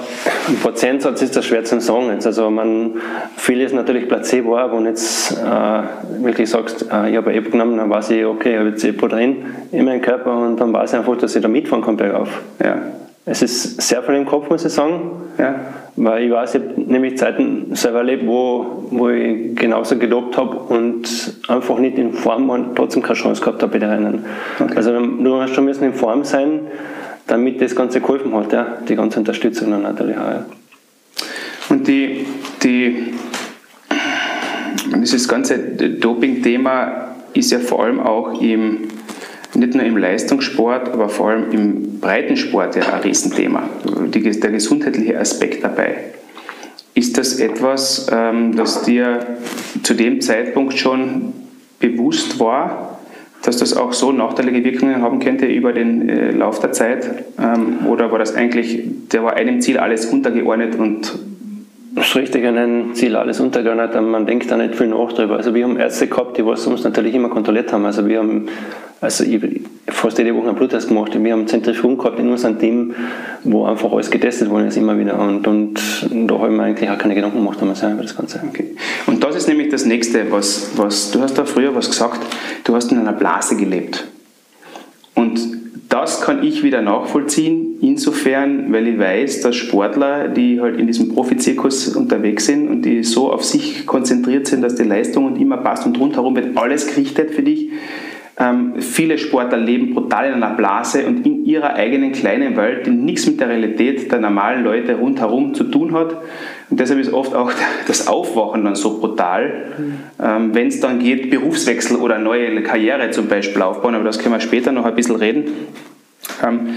im Prozentsatz ist das schwer zu sagen. Jetzt, also man, viel ist natürlich Placebo, aber wenn jetzt äh, wirklich sagst, äh, ich habe Epo genommen, dann weiß ich, okay, ich habe jetzt Epo drin in meinem Körper und dann weiß ich einfach, dass ich da mitfahren kann bergauf. Ja. Es ist sehr viel im Kopf, muss ich sagen. Ja. Weil ich weiß, ich habe nämlich Zeiten selber erlebt, wo, wo ich genauso gedopt habe und einfach nicht in Form war und trotzdem keine Chance gehabt habe bei den Rennen. Okay. Also du hast schon müssen in Form sein, damit das Ganze geholfen hat, ja. die ganze Unterstützung dann natürlich auch. Ja. Und die, die, dieses ganze Doping-Thema ist ja vor allem auch im, nicht nur im Leistungssport, aber vor allem im Breitensport ja ein Riesenthema, der gesundheitliche Aspekt dabei. Ist das etwas, ähm, das dir zu dem Zeitpunkt schon bewusst war, dass das auch so nachteilige Wirkungen haben könnte über den äh, Lauf der Zeit? Ähm, oder war das eigentlich, der war einem Ziel alles untergeordnet und das ist richtig, einem Ziel alles untergeordnet, man denkt da nicht viel nach drüber. Also wir haben Ärzte gehabt, die was uns natürlich immer kontrolliert haben. Also wir haben also ich, fast jede Woche einen Bluttest gemacht. Wir haben Zentrifugen gehabt in unserem Team, wo einfach alles getestet worden ist, immer wieder. Und, und da habe ich mir eigentlich auch keine Gedanken gemacht über das Ganze. Okay. Und das ist nämlich das Nächste, was, was du hast da früher was gesagt, du hast in einer Blase gelebt. Und das kann ich wieder nachvollziehen, insofern, weil ich weiß, dass Sportler, die halt in diesem Profizirkus unterwegs sind und die so auf sich konzentriert sind, dass die Leistung immer passt und rundherum wird alles gerichtet für dich, ähm, viele Sportler leben brutal in einer Blase und in ihrer eigenen kleinen Welt, die nichts mit der Realität der normalen Leute rundherum zu tun hat. Und deshalb ist oft auch [laughs] das Aufwachen dann so brutal, ähm, wenn es dann geht, Berufswechsel oder neue Karriere zum Beispiel aufbauen, aber das können wir später noch ein bisschen reden. Ähm,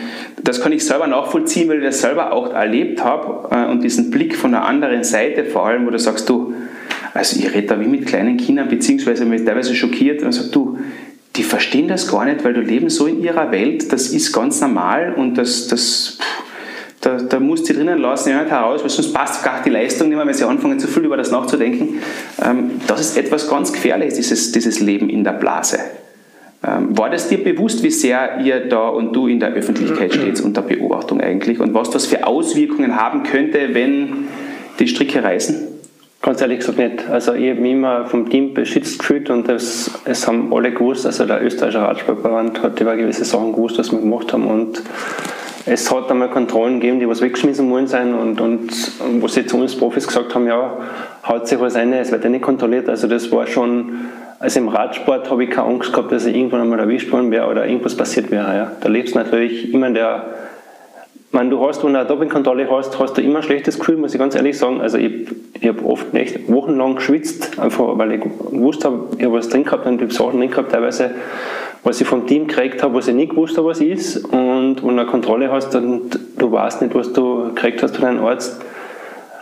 das kann ich selber nachvollziehen, weil ich das selber auch erlebt habe äh, und diesen Blick von der anderen Seite vor allem, wo du sagst, du, also ich rede da wie mit kleinen Kindern, beziehungsweise mich teilweise schockiert und sage, du, die verstehen das gar nicht, weil du leben so in ihrer Welt, das ist ganz normal und das, das da, da musst du drinnen lassen, ja nicht heraus, weil sonst passt gar die Leistung nicht mehr, wenn sie anfangen zu viel über das nachzudenken. Ähm, das ist etwas ganz Gefährliches, dieses, dieses Leben in der Blase. Ähm, war das dir bewusst, wie sehr ihr da und du in der Öffentlichkeit [clears throat] steht unter Beobachtung eigentlich und was das für Auswirkungen haben könnte, wenn die Stricke reißen? Ganz ehrlich gesagt nicht. Also ich habe mich immer vom Team beschützt gefühlt und das, es haben alle gewusst, also der österreichische Radsportverband hat über gewisse Sachen gewusst, was wir gemacht haben und es hat einmal Kontrollen gegeben, die was weggeschmissen worden sein und, und wo sie zu uns Profis gesagt haben, ja, haut sich was ein, es wird ja nicht kontrolliert. Also das war schon, also im Radsport habe ich keine Angst gehabt, dass ich irgendwann einmal erwischt worden wäre oder irgendwas passiert wäre. Ja. Da lebst natürlich immer in der meine, du hast, wenn du eine Dopingkontrolle hast, hast du immer ein schlechtes Gefühl, muss ich ganz ehrlich sagen. Also ich, ich habe oft nicht wochenlang geschwitzt, einfach weil ich gewusst habe, ich habe was drin gehabt und ich habe Sachen drin gehabt, teilweise, was ich vom Team gekriegt habe, was ich nicht gewusst habe, was ist. Und wenn du eine Kontrolle hast und du weißt nicht, was du gekriegt hast von deinem Arzt.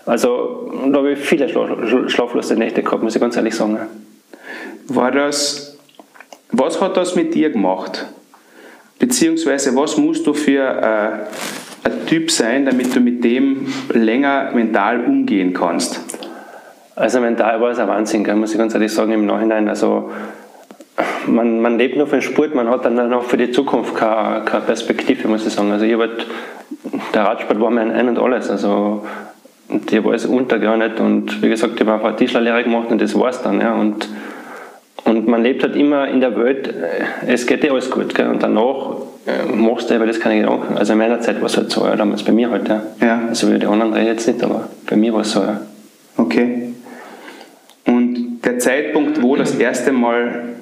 Also da habe ich viele schlaflose Nächte gehabt, muss ich ganz ehrlich sagen. War das, was hat das mit dir gemacht? Beziehungsweise was musst du für äh, ein Typ sein, damit du mit dem länger mental umgehen kannst? Also mental war es ein Wahnsinn, muss ich ganz ehrlich sagen, im Nachhinein. Also man, man lebt nur für den Sport, man hat dann auch für die Zukunft keine, keine Perspektive, muss ich sagen. Also ich halt, der Radsport war mein Ein und Alles. Also und ich habe alles untergeordnet und wie gesagt, ich habe einfach Tischlerlehre gemacht und das war es dann. Ja. Und, und man lebt halt immer in der Welt, äh, es geht dir alles gut. Gell. Und danach machst du aber das keine Gedanken. Also in meiner Zeit war es halt so, ja, damals bei mir halt, ja. ja. Also wie die anderen drei jetzt nicht, aber bei mir war es so, ja. Okay. Und der Zeitpunkt, wo das erste Mal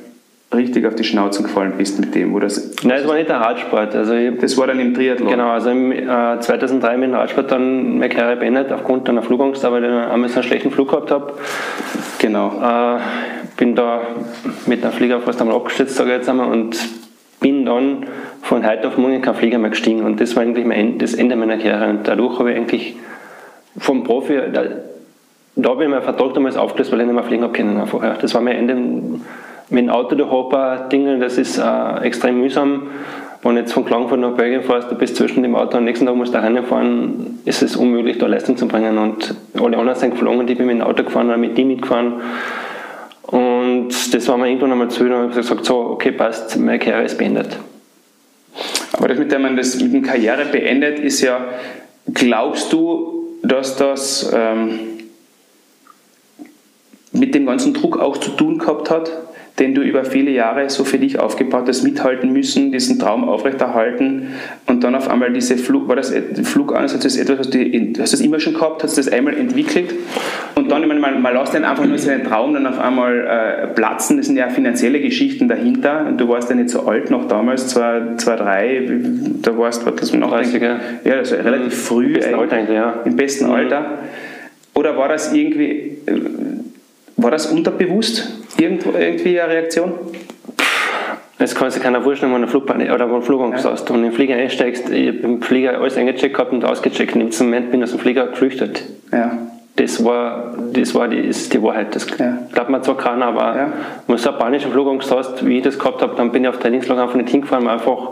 richtig auf die Schnauze gefallen bist mit dem, wo das... Nein, es war nicht der Radsport. Also ich, das war dann im Triathlon? Genau, also im, äh, 2003 mit dem Radsport dann meine Karriere beendet, aufgrund einer Flugangst, weil ich einmal so einen schlechten Flug gehabt habe. Genau. Äh, bin da mit einem Flieger fast einmal abgestürzt, sage ich jetzt einmal, und bin dann von heute auf morgen kein Flieger mehr gestiegen und das war eigentlich mein, das Ende meiner Karriere und dadurch habe ich eigentlich vom Profi, da, da habe ich meinen Vertrag damals aufgelöst, weil ich nicht mehr fliegen habe können einfach. Das war mein Ende mit dem Auto der Hopper Dinge, das ist äh, extrem mühsam wenn du jetzt von Klagenfurt nach Belgien fährst, du bist zwischen dem Auto und am nächsten Tag musst du reinfahren, ist es unmöglich, da Leistung zu bringen. Und alle anderen sind geflogen, die bin mit dem Auto gefahren oder mit dem mitgefahren. Und das war mir irgendwann einmal zu und habe gesagt, so, okay, passt, meine Karriere ist beendet. Aber das mit dem man das mit der Karriere beendet, ist ja, glaubst du, dass das ähm, mit dem ganzen Druck auch zu tun gehabt hat? Den du über viele Jahre so für dich aufgebaut hast, mithalten müssen, diesen Traum aufrechterhalten und dann auf einmal diese Flug, war das Flugansatz, ist etwas, was du, hast du das immer schon gehabt, hast du das einmal entwickelt und dann, ich meine, man, man lässt dann einfach nur seinen Traum dann auf einmal äh, platzen, das sind ja finanzielle Geschichten dahinter und du warst ja nicht so alt noch damals, 2003, da warst du, was man noch 30, ja. ja, also relativ mhm. früh, Im besten Alter, ja. im besten mhm. Alter. Oder war das irgendwie, äh, war das unterbewusst? Irgendwo, irgendwie eine Reaktion? Es kann sich keiner vorstellen, wenn du Flugbahn oder wenn du Flugangst ja. hast. Du in den Flieger einsteigst, ich habe im Flieger alles eingecheckt gehabt und ausgecheckt. Und im Moment bin ich aus dem Flieger geflüchtet. Ja. Das war, das war die, ist die Wahrheit. Das ja. glaubt man zwar keiner, aber ja. wenn du so eine panische Flugangst hast, wie ich das gehabt habe, dann bin ich auf Trainingslager einfach nicht hingefahren, weil einfach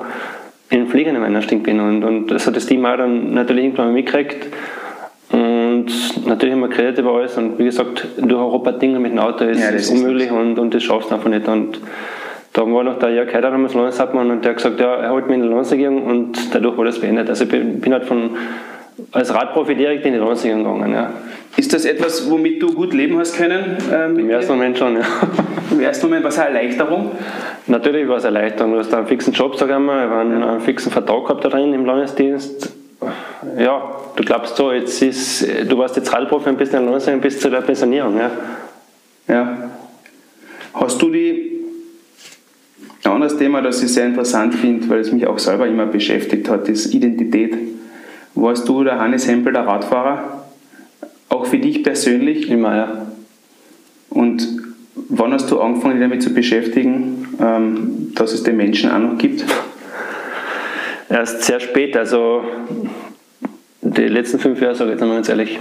in den Flieger nicht mehr bin. Und, und das hat das Team auch dann natürlich irgendwann mitgekriegt. Und natürlich haben wir geredet über alles und wie gesagt, durch Europa Dinge mit dem Auto ist, ja, ist unmöglich und, und das schaffst du einfach nicht. Und da war noch der Jörg Heider damals Landeshauptmann und der hat gesagt, ja, er holt mich in die Landesregierung und dadurch war das beendet. Also ich bin, halt von, als Radprofi direkt in die Landesregierung gegangen. Ja. Ist das etwas, womit du gut leben hast können? Ähm, Im ersten Moment schon, ja. Im ersten Moment war es eine Erleichterung? Natürlich war es eine Erleichterung. Du hast einen fixen Job, sag ich mal, ich einen, ja. einen fixen Vertrag gehabt da drin im Landesdienst. Ja, du glaubst so, jetzt ist, du warst jetzt Radprofi und bist in der bis zu der Pensionierung. Ja. ja. Hast du die, ein anderes Thema, das ich sehr interessant finde, weil es mich auch selber immer beschäftigt hat, ist Identität. Warst du der Hannes Hempel, der Radfahrer? Auch für dich persönlich? Immer, ja. Und wann hast du angefangen, dich damit zu beschäftigen, ähm, dass es den Menschen auch noch gibt? Erst sehr spät, also die letzten fünf Jahre, sage ich jetzt mal ganz ehrlich.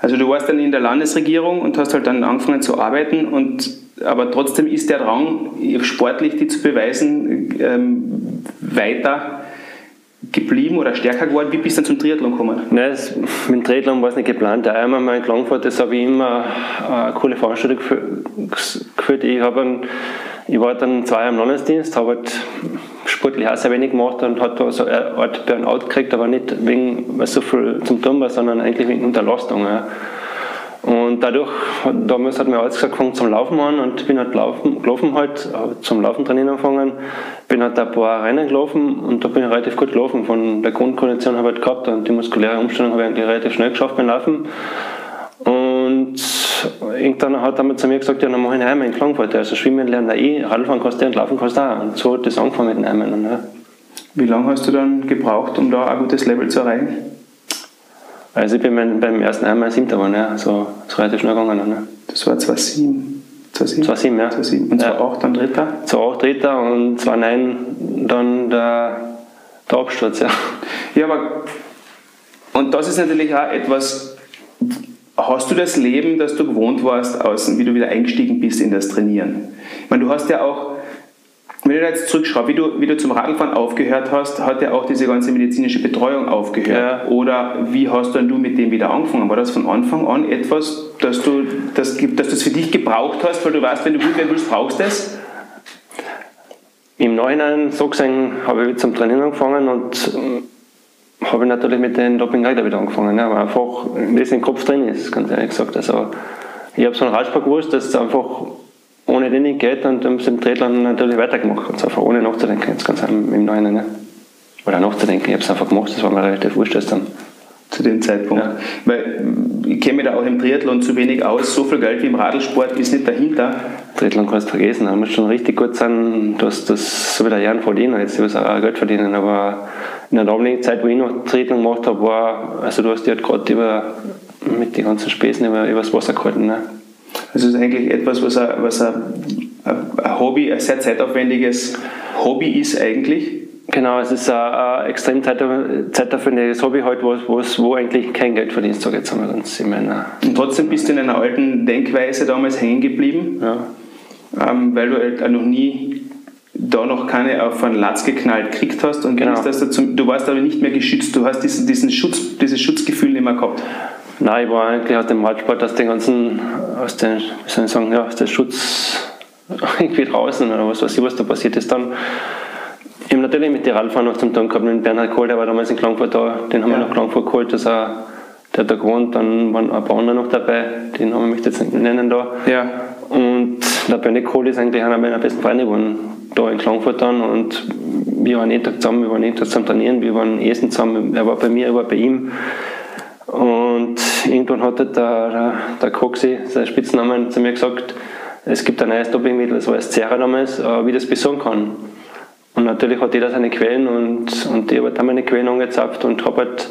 Also du warst dann in der Landesregierung und hast halt dann angefangen zu arbeiten und aber trotzdem ist der Drang, sportlich die zu beweisen, ähm, weiter geblieben oder stärker geworden? Wie bist du dann zum Triathlon gekommen? Nein, das, mit dem Triathlon war es nicht geplant. Einmal mein Klangfahrt, das habe ich immer eine coole Veranstaltung geführt. Ich, habe ich war dann zwei Jahre im Landesdienst, habe halt sportlich auch sehr wenig gemacht und hat da so eine Art Burnout gekriegt, aber nicht wegen so viel zum Tun war, sondern eigentlich wegen Unterlastung. Ja. Und dadurch, damals hat mir alles gesagt, zum Laufen an und bin halt laufen, gelaufen halt, zum Laufen trainieren angefangen, bin halt ein paar Rennen gelaufen und da bin ich relativ gut gelaufen. Von der Grundkondition habe ich halt gehabt und die muskuläre Umstellung habe ich eigentlich relativ schnell geschafft beim Laufen. Und irgendwann hat er zu mir gesagt, ja, dann mache ich einen Eimer in Klagenfurt. Also schwimmen lernen eh, Radfahren kannst du und laufen kannst du auch. Und so hat das angefangen mit den Eimern. Ja. Wie lange hast du dann gebraucht, um da ein gutes Level zu erreichen? Also ich bin mein, beim ersten Eimer siebter geworden, ja. So, das ist relativ schnell gegangen. Ne? Das war 2007. 2007, 2007 ja. 2007. Und 2008 dann Dritter? 2008 Dritter und 2009 dann der, der Absturz, ja. Ja, aber und das ist natürlich auch etwas, Hast du das Leben, das du gewohnt warst, außen, wie du wieder eingestiegen bist in das Trainieren? Ich meine, du hast ja auch, wenn du jetzt zurückschaust, wie du, wie du zum Radfahren aufgehört hast, hat ja auch diese ganze medizinische Betreuung aufgehört. Ja. Oder wie hast du mit dem wieder angefangen? War das von Anfang an etwas, das du das, dass das für dich gebraucht hast, weil du weißt, wenn du gut werden willst, brauchst du es? Im Nachhinein, so gesehen, habe ich zum Trainieren angefangen und habe ich natürlich mit den Doping Rider wieder angefangen, ne? aber einfach, das im Kopf drin ist, ganz ehrlich gesagt. Also, ich habe so einen Radsport gewusst, dass es einfach ohne den nicht geht und dann sind Triathlon natürlich weitergemacht. Also einfach ohne nachzudenken, jetzt ganz im Neuen. Ne? Oder nachzudenken, ich habe es einfach gemacht, das war mir relativ wurscht dann. Zu dem Zeitpunkt. Ja. Weil ich kenne mich da auch im Triathlon zu wenig aus, so viel Geld wie im Radlsport ist nicht dahinter. Triathlon kannst du vergessen, da muss schon richtig gut sein, dass das so wieder Jahren verdienen, jetzt muss auch Geld verdienen, aber in der damaligen Zeit, wo ich noch Triathlon gemacht habe, war, also du hast dich halt gerade über, mit den ganzen Späßen über, übers Wasser gehalten. Ne? Also es ist eigentlich etwas, was, ein, was ein, ein Hobby, ein sehr zeitaufwendiges Hobby ist eigentlich. Genau, es ist ein, ein extrem zeitaufwendiges Hobby halt, wo, wo eigentlich kein Geld verdienst, sage ich jetzt einmal ganz in meiner. Und trotzdem bist du in einer alten Denkweise damals hängen geblieben, ja. ähm, weil du halt noch nie da noch keine auf einen Latz geknallt gekriegt hast und Genau. ist das dazu, du warst aber nicht mehr geschützt, du hast diesen, diesen Schutz, dieses Schutzgefühl nicht mehr gehabt. Nein, ich war eigentlich aus dem Radsport, aus den ganzen, aus den, wie soll ich sagen, ja, aus dem Schutz [laughs] irgendwie draußen oder was weiß ich, was da passiert ist dann. Ich habe natürlich mit Tiralfahren noch zum Tun gehabt, mit Bernhard Kohl, der war damals in Klagenfurt da, den haben Ja. wir nach Klagenfurt geholt, dass er, der hat da gewohnt, dann waren ein paar andere noch dabei, den Namen möchte ich jetzt nicht nennen da. Ja. Und der Bernie Kohl ist eigentlich einer meiner besten Freunde geworden, da in Klagenfurt dann. Und wir waren jeden Tag zusammen, wir waren jeden Tag zusammen trainieren, wir waren essen zusammen. Er war bei mir, er war bei ihm. Und irgendwann hat halt der, der, der Coxi, sein Spitzname, zu mir gesagt, es gibt ein neues Dopingmittel, das war das Zera damals, äh, wie das besorgen kann. Und natürlich hat jeder seine Quellen und, und ich habe halt auch meine Quellen angezapft und habe halt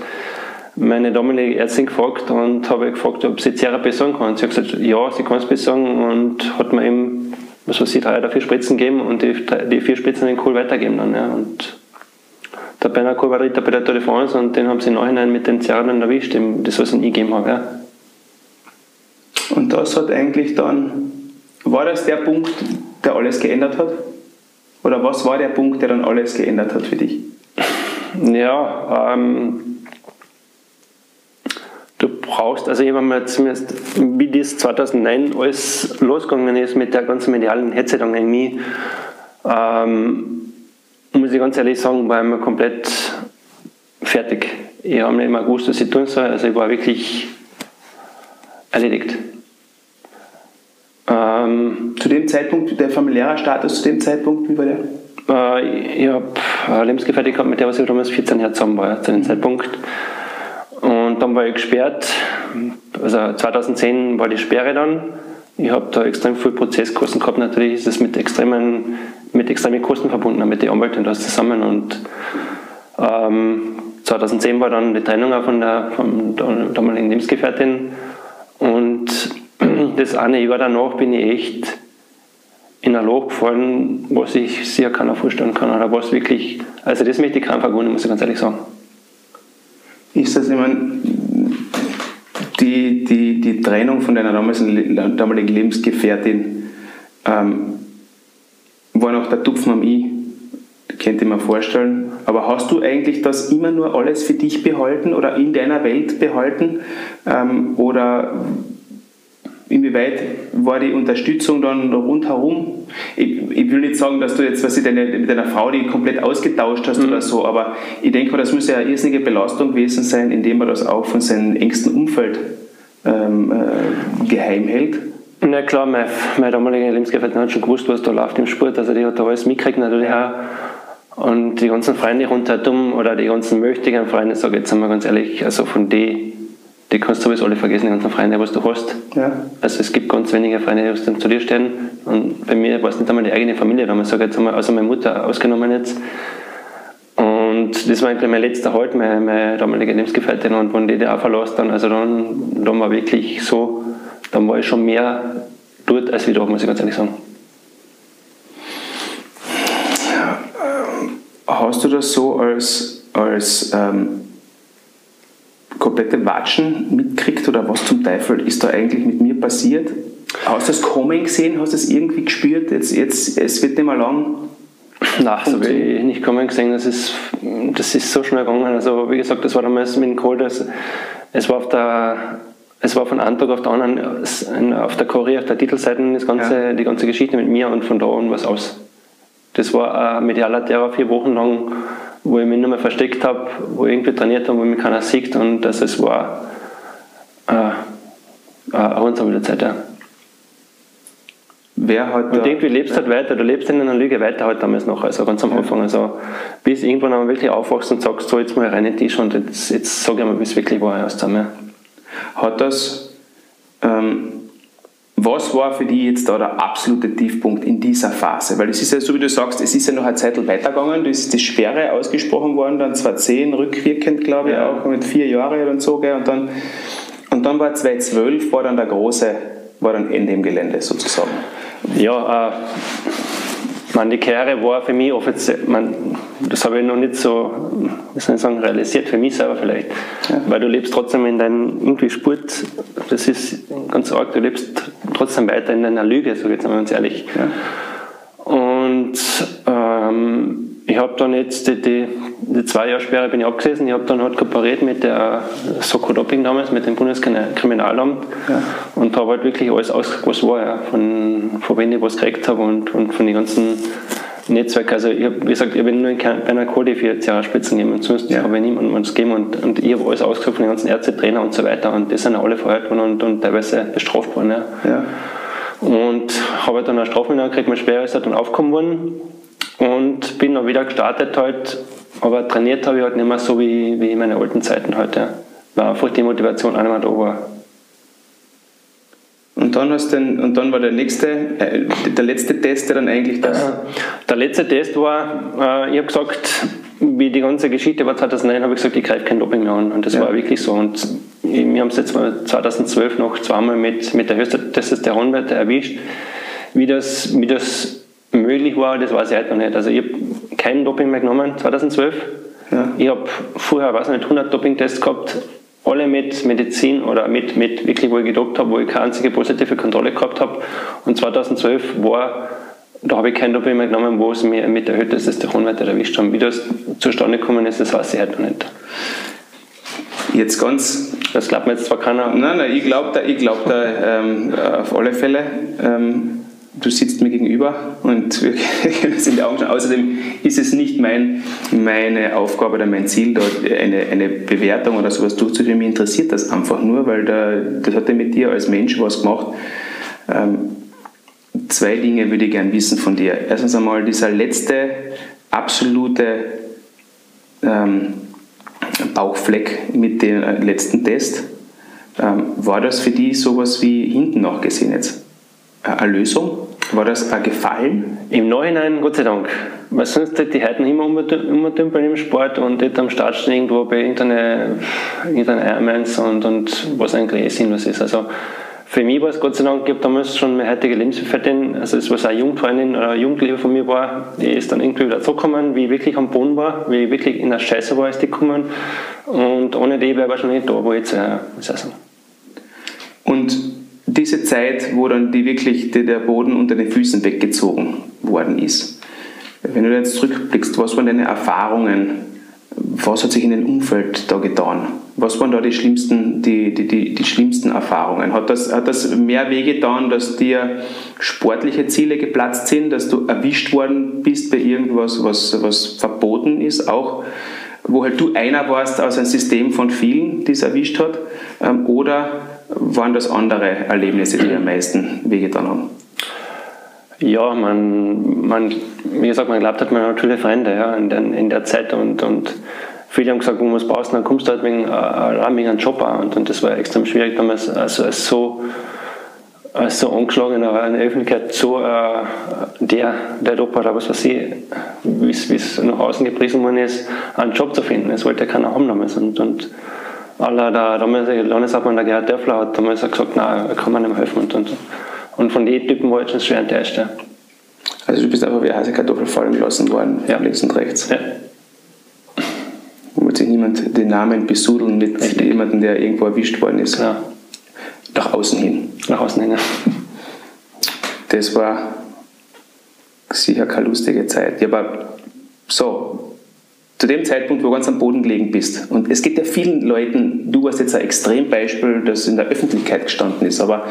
meine damalige Ärztin gefragt und habe gefragt, ob sie Zera besorgen kann. Sie hat gesagt, ja, sie kann es besorgen und hat mir eben, was weiß ich, drei oder vier Spritzen gegeben und die, die vier Spritzen den Kohl weitergeben dann. Ja. Und der Bernhard Kohl war Ritter bei der Tour de France und den haben sie im Nachhinein mit den Zera dann erwischt, dem- das was ich ihm gegeben habe. Ja. Und das hat eigentlich dann, war das der Punkt, der alles geändert hat? Oder was war der Punkt, der dann alles geändert hat für dich? Ja, ähm, du brauchst, also ich habe mir zumindest, wie das 2009 alles losgegangen ist mit der ganzen medialen gegen mich, ähm, muss ich ganz ehrlich sagen, war ich mir komplett fertig. Ich habe nicht mehr gewusst, was ich tun soll, also ich war wirklich erledigt. Ähm, Zu dem Zeitpunkt, der familiäre Status zu dem Zeitpunkt, wie war der? Äh, ich habe eine Lebensgefährtin gehabt, mit der was ich damals 14 Jahre zusammen war, zu dem Zeitpunkt. Und dann war ich gesperrt. Also 2010 war die Sperre dann. Ich habe da extrem viel Prozesskosten gehabt. Natürlich ist es mit extremen, mit extremen Kosten verbunden, mit den Anwälten das zusammen. Und ähm, 2010 war dann die Trennung auch von der, von der damaligen Lebensgefährtin. Und [clears throat] das eine Jahr danach bin ich echt in ein Loch gefallen, was sich sicher keiner vorstellen kann. Oder was wirklich, also das möchte ich keinem vergeben, muss ich ganz ehrlich sagen. Ist das, meine, die, die, die Trennung von deiner damaligen, damaligen Lebensgefährtin ähm, war noch der Tupfen am I, könnte ich mir vorstellen. Aber hast du eigentlich das immer nur alles für dich behalten oder in deiner Welt behalten? Ähm, oder inwieweit war die Unterstützung dann rundherum? Ich, ich will nicht sagen, dass du jetzt was ich, deine, mit deiner Frau die komplett ausgetauscht hast oder so, aber ich denke mal, das muss ja eine irrsinnige Belastung gewesen sein, indem man das auch von seinem engsten Umfeld ähm, äh, geheim hält. Na klar, meine, meine damalige Lebensgefährtin hat schon gewusst, was da läuft im Sport. Also die hat da alles mitgekriegt natürlich auch. Und die ganzen Freunde rundherum oder die ganzen möchtigen Freunde, sage ich jetzt einmal ganz ehrlich, also von die, die kannst du sowieso alle vergessen, die ganzen Freunde, was du hast. Ja. Also es gibt ganz wenige Freunde, die dann zu dir stehen. Und bei mir war es nicht einmal die eigene Familie damals, sage ich jetzt einmal, also meine Mutter ausgenommen jetzt. Und das war eigentlich mein letzter Halt, meine, meine damalige Lebensgefährtin. Und wenn die die auch verlässt, dann, also dann, dann war wirklich so, dann war ich schon mehr dort als wieder, muss ich ganz ehrlich sagen. Hast du das so als, als ähm, komplette Watschen mitgekriegt oder was zum Teufel ist da eigentlich mit mir passiert? Hast du das kommen gesehen? Hast du es irgendwie gespürt? Jetzt, jetzt, es wird nicht mehr lang. Nein, so habe ich nicht kommen gesehen. Das ist, das ist so schnell gegangen. Also, wie gesagt, das war damals mit dem Kohl. Das, es war auf der. Es war von einem Tag auf den anderen auf der Kurier, auf der Titelseite das ganze, Ja. die ganze Geschichte mit mir und von da an war es aus. Das war ein medialer Terror vier Wochen lang, wo ich mich nur mehr versteckt habe, wo ich irgendwie trainiert habe, wo mich keiner sieht und das, es war äh, eine unsammle Zeit. Ja. Wer hat Und irgendwie lebst halt weiter, du lebst in einer Lüge weiter halt damals noch, also ganz am Anfang. Also bis irgendwann einmal wirklich aufwachst und sagst, so jetzt mal rein in die Tisch und jetzt, jetzt sag ich mal, wie es wirklich war erst einmal. hat das, ähm, was war für dich jetzt da der absolute Tiefpunkt in dieser Phase? Weil es ist ja so, wie du sagst, es ist ja noch eine Zeit weitergegangen, da ist die Sperre ausgesprochen worden, dann 2010 rückwirkend, glaube ich, Ja. auch mit vier Jahren und so, gell? Und dann, und dann war 2012, war dann der große, war dann Ende im Gelände sozusagen. Ja, äh, man, die Karriere war für mich offiziell, man, das habe ich noch nicht so, wie soll ich sagen, realisiert, für mich selber vielleicht. Weil du lebst trotzdem in deinem irgendwie Sport, das ist ganz arg, du lebst trotzdem weiter in deiner Lüge, so jetzt mal ganz ehrlich. Ja. Und Ähm, ich habe dann jetzt die, die, die, zwei Jahre Sperre bin ich abgesessen. Ich habe dann halt kooperiert mit der Soko Doping damals, mit dem Bundeskriminalamt ja. und habe halt wirklich alles ausgekriegt, was war, ja. von, von wem ich was gekriegt habe und, und von den ganzen Netzwerken. Also ich habe gesagt, ich habe nur in, bei einer Kohle für Jahre Spitzen gegeben und sonst ja. habe ich niemandem was gegeben und, und ich habe alles ausgesucht von den ganzen Ärzte, Trainer und so weiter und die sind alle verhört worden und, und teilweise bestraft worden. Ja. ja. Und habe dann eine Strafe gekriegt, meine Sperre ist dann aufgekommen worden und bin dann wieder gestartet halt, aber trainiert habe ich halt nicht mehr so wie, wie in meinen alten Zeiten halt. Ja. War einfach die Motivation auch nicht mehr da war. Und dann, hast den, und dann war der nächste, äh, der letzte Test, der dann eigentlich das. Der letzte Test war, äh, ich habe gesagt, wie die ganze Geschichte war 2009, habe ich gesagt, ich greife kein Doping mehr an. Und das ja. war wirklich so. Und wir haben es jetzt 2012 noch zweimal mit, mit der höchsten Testosteronwerte erwischt. Wie das, wie das möglich war, das weiß ich heute noch nicht. Also ich habe keinen Doping mehr genommen 2012. Ja. Ich habe vorher, weiß nicht, 100 Doping-Tests gehabt, alle mit Medizin oder mit, mit wirklich, wo ich gedopt habe, wo ich keine einzige positive Kontrolle gehabt habe. Und 2012 war, da habe ich kein Doping mehr genommen, wo es mir mit erhöhter Testosteronwerte erwischt haben. Wie das zustande gekommen ist, das weiß ich heute noch nicht. Jetzt ganz. Das glaubt mir jetzt zwar keiner. Nein, nein, ich glaube da, ich glaub da ähm, auf alle Fälle. Ähm, du sitzt mir gegenüber und wir können es in die Augen schauen. Außerdem ist es nicht mein, meine Aufgabe oder mein Ziel, dort eine, eine Bewertung oder sowas durchzuführen. Mir interessiert das einfach nur, weil da, das hat ja mit dir als Mensch was gemacht. Ähm, zwei Dinge würde ich gerne wissen von dir. Erstens einmal dieser letzte absolute ähm, Bauchfleck mit dem letzten Test. Ähm, war das für dich sowas wie hinten nachgesehen jetzt? Eine Lösung? War das ein Gefallen? Im Nachhinein, Gott sei Dank. Weil sonst hätte ich heute immer umdümpeln im Sport und hätte am Start stehen irgendwo bei irgendeiner Ironmans und, und was ein Gräschen was ist. Also für mich war es Gott sei Dank, ich habe damals schon meine heutige Lebensgefährtin, also es war eine Jungfreundin oder eine Jugendliche von mir war, die ist dann irgendwie wieder zurückgekommen, wie ich wirklich am Boden war, wie ich wirklich in der Scheiße war, ist die gekommen. Und ohne die wäre ich wahrscheinlich nicht da, wo ich jetzt äh, ist. Und diese Zeit, wo dann die wirklich der Boden unter den Füßen weggezogen worden ist. Wenn du jetzt zurückblickst, was waren deine Erfahrungen? Was hat sich in deinem Umfeld da getan? Was waren da die schlimmsten, die, die, die, die schlimmsten Erfahrungen? Hat das, hat das mehr wehgetan, dass dir sportliche Ziele geplatzt sind, dass du erwischt worden bist bei irgendwas, was, was verboten ist, auch wo halt du einer warst aus einem System von vielen, die es erwischt hat? Ähm, oder waren das andere Erlebnisse, die am meisten wehgetan haben? Ja, man, man, wie gesagt, man glaubt hat, man hat viele Freunde ja, in, der, in der Zeit und, und viele haben gesagt, du was brauchst, dann kommst du halt wegen, äh, wegen einem Job an. Und, und das war extrem schwierig damals, also als so, als so angeschlagener in der Öffentlichkeit, so äh, der, der Job oder was weiß ich, wie es nach außen gepriesen worden ist, einen Job zu finden. Es wollte ja keiner haben damals. Und, und aller der damalige Landeshauptmann, der Gerhard Dörfler, hat damals gesagt, nein, kann mir nicht helfen. Und, und, und von den Typen war ich schon schwer enttäuscht. Ja. Also du bist einfach wie eine heiße Kartoffel fallen gelassen worden, ja. links und rechts. Ja. Wo sich niemand den Namen besudeln mit Richtig. jemandem, der irgendwo erwischt worden ist. Ja. Nach außen hin. Nach außen hin, ja. Das war sicher keine lustige Zeit. Ja, aber so, zu dem Zeitpunkt, wo du ganz am Boden gelegen bist. Und es gibt ja vielen Leuten, du warst jetzt ein Extrembeispiel, das in der Öffentlichkeit gestanden ist, aber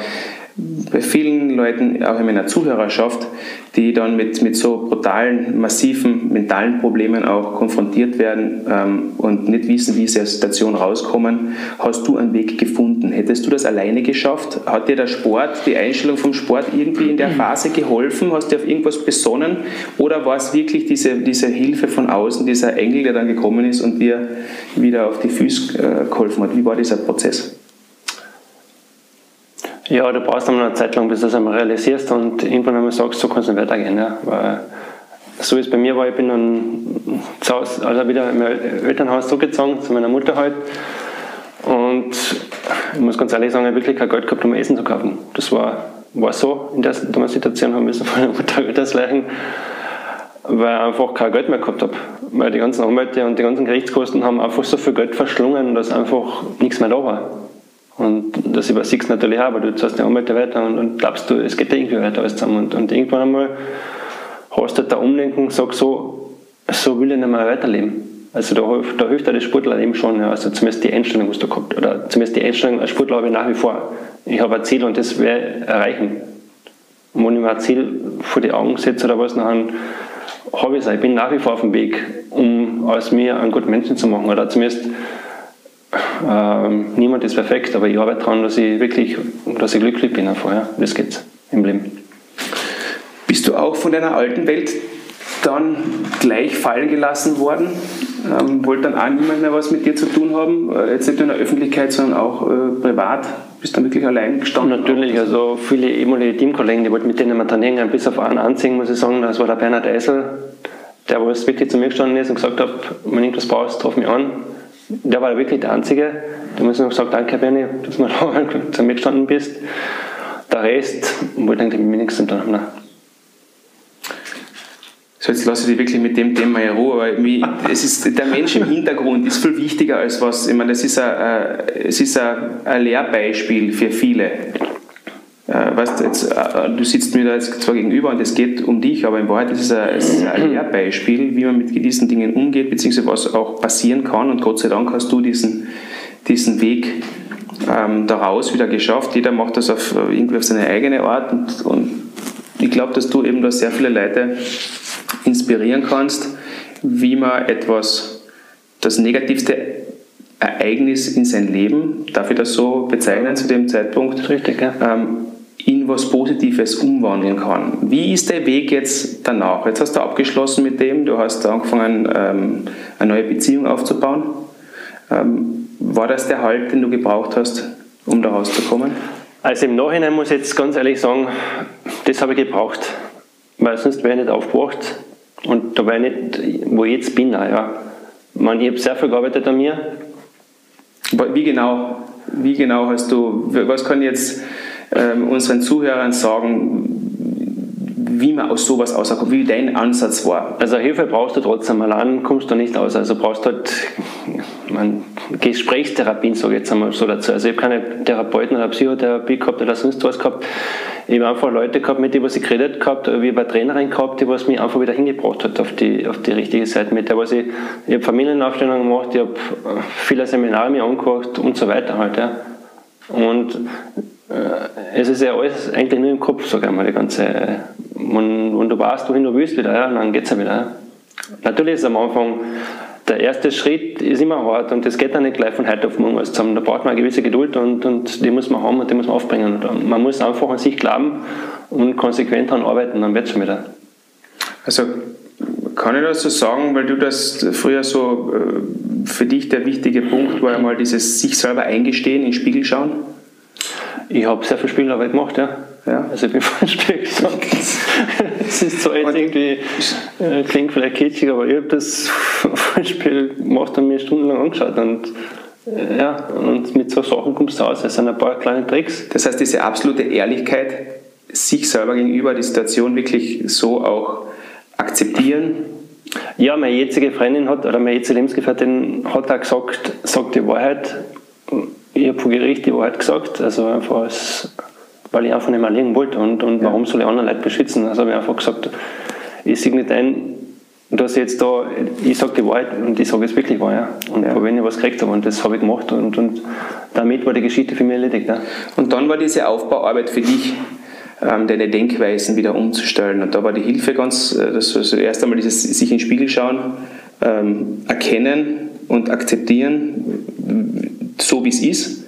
bei vielen Leuten, auch in meiner Zuhörerschaft, die dann mit, mit so brutalen, massiven mentalen Problemen auch konfrontiert werden ähm, und nicht wissen, wie sie aus der Situation rauskommen, hast du einen Weg gefunden. Hättest du das alleine geschafft? Hat dir der Sport, die Einstellung vom Sport irgendwie in der [clears throat] Phase geholfen? Hast du auf irgendwas besonnen? Oder war es wirklich diese, diese Hilfe von außen, dieser Engel, der dann gekommen ist und dir wieder auf die Füße äh, geholfen hat? Wie war dieser Prozess? Ja, du brauchst dann eine Zeit lang, bis du das einmal realisierst und irgendwann einmal sagst, so kann es nicht weitergehen. Ja. Weil so wie es bei mir war, ich bin dann zu Hause, also wieder mein Elternhaus zurückgezogen, zu meiner Mutter halt. Und ich muss ganz ehrlich sagen, ich habe wirklich kein Geld gehabt, um Essen zu kaufen. Das war, war so, in der Situation haben müssen von der Mutter das leiden, weil ich einfach kein Geld mehr gehabt habe. Weil die ganzen Anwälte und die ganzen Gerichtskosten haben einfach so viel Geld verschlungen, dass einfach nichts mehr da war. Und das übersiegst du natürlich auch, aber du zahlst die Anwälte weiter und, und glaubst du, es geht irgendwie weiter alles zusammen. Und, und irgendwann einmal hast du da Umdenken und sagst so, so will ich nicht mehr weiterleben. Also da, da hilft das Sportler eben schon, ja. also zumindest die Einstellung, was du gehabt oder zumindest die Einstellung als Sportler habe ich nach wie vor. Ich habe ein Ziel und das werde ich erreichen. Und wenn ich mir ein Ziel vor die Augen setze oder was, dann habe ich es. Ich bin nach wie vor auf dem Weg, um aus mir einen guten Menschen zu machen oder zumindest ähm, niemand ist perfekt, aber ich arbeite daran, dass ich wirklich, dass ich glücklich bin ja. Das geht im Leben. Bist du auch von deiner alten Welt dann gleich fallen gelassen worden? Ähm, wollte dann auch niemand mehr was mit dir zu tun haben? Äh, jetzt nicht nur in der Öffentlichkeit, sondern auch äh, privat? Bist du wirklich allein gestanden? Natürlich, also viele ehemalige Teamkollegen, die wollten mit denen wir trainieren, bis auf einen anziehen, muss ich sagen, das war der Bernhard Eisel, der wo es wirklich zu mir gestanden ist und gesagt hat, wenn du irgendwas brauchst, ruf mich an der war wirklich der Einzige. Da muss ich noch sagen, danke Bernie, dass du da [laughs] zu mir gestanden bist. Der Rest wollte eigentlich mit mir nichts tun haben. So, jetzt lasse ich dich wirklich mit dem Thema in Ruhe, weil mich, [laughs] es ist, der Mensch im Hintergrund ist viel wichtiger als was, ich meine, das ist ein, es ist ein, ein Lehrbeispiel für viele. Äh, weißt, jetzt, äh, du sitzt mir da jetzt zwar gegenüber und es geht um dich, aber in Wahrheit ist es ein, ist ein Lehrbeispiel, wie man mit diesen Dingen umgeht, beziehungsweise was auch passieren kann. Und Gott sei Dank hast du diesen, diesen Weg ähm, daraus wieder geschafft. Jeder macht das auf, irgendwie auf seine eigene Art und, und ich glaube, dass du eben da sehr viele Leute inspirieren kannst, wie man etwas, das negativste Ereignis in sein Leben, darf ich das so bezeichnen zu dem Zeitpunkt, Richtig, ja. ähm, in was Positives umwandeln kann. Wie ist der Weg jetzt danach? Jetzt hast du abgeschlossen mit dem, du hast angefangen, ähm, eine neue Beziehung aufzubauen. Ähm, war das der Halt, den du gebraucht hast, um da rauszukommen? Also im Nachhinein muss ich jetzt ganz ehrlich sagen, das habe ich gebraucht, weil sonst wäre ich nicht aufgewacht und da wäre ich nicht, wo ich jetzt bin. Ja. Ich, meine, ich habe sehr viel gearbeitet an mir. Wie genau, wie genau hast du, was kann jetzt ähm, unseren Zuhörern sagen, wie man aus sowas rauskommt, wie dein Ansatz war. Also Hilfe brauchst du trotzdem, allein kommst du nicht aus. Also brauchst du halt man, Gesprächstherapien, sage ich jetzt einmal so dazu. Also ich habe keine Therapeuten oder Psychotherapie gehabt oder sonst was gehabt. Ich habe einfach Leute gehabt, mit denen ich geredet gehabt, wie bei Trainerin gehabt, die was mich einfach wieder hingebracht hat auf die, auf die richtige Seite. Mit der was ich, ich habe Familienaufstellungen gemacht, ich habe viele Seminare mir angehört und so weiter halt. Ja. Und es ist ja alles eigentlich nur im Kopf, sage ich mal, die ganze. Und, und du weißt, wohin du willst wieder, ja, dann geht es ja wieder. Natürlich ist am Anfang der erste Schritt ist immer hart und das geht dann nicht gleich von heute auf morgen alles zusammen. Da braucht man eine gewisse Geduld und, und die muss man haben und die muss man aufbringen. Und man muss einfach an sich glauben und konsequent daran arbeiten, dann wird es schon wieder. Also kann ich das so sagen, weil du das früher so äh, für dich der wichtige Punkt war einmal dieses sich selber eingestehen, in den Spiegel schauen? Ich habe sehr viel Spielarbeit gemacht, ja. ja. Also ich bin vor dem Spiel gestanden. Es ist so jetzt irgendwie, äh, klingt vielleicht kitschig, aber ich habe das [laughs] Spiel gemacht und mir stundenlang angeschaut und äh, ja, und mit so Sachen kommst du raus. Es sind ein paar kleine Tricks. Das heißt, diese absolute Ehrlichkeit, sich selber gegenüber die Situation wirklich so auch akzeptieren. Ja, meine jetzige Freundin hat, oder meine jetzige Lebensgefährtin hat auch gesagt, sagt die Wahrheit ich habe vor Gericht die Wahrheit gesagt, also einfach als, weil ich einfach nicht mehr liegen wollte und, und ja. warum soll ich andere Leute beschützen? Also habe ich einfach gesagt, ich sehe nicht ein, dass ich jetzt da, ich sage die Wahrheit und ich sage es wirklich wahr, ja. Und ja. wenn ich was gekriegt habe und das habe ich gemacht und, und damit war die Geschichte für mich erledigt. Ja. Und dann war diese Aufbauarbeit für dich, ähm, deine Denkweisen wieder umzustellen. Und da war die Hilfe ganz, äh, das also erst einmal dieses sich in den Spiegel schauen, ähm, erkennen und akzeptieren, so wie es ist.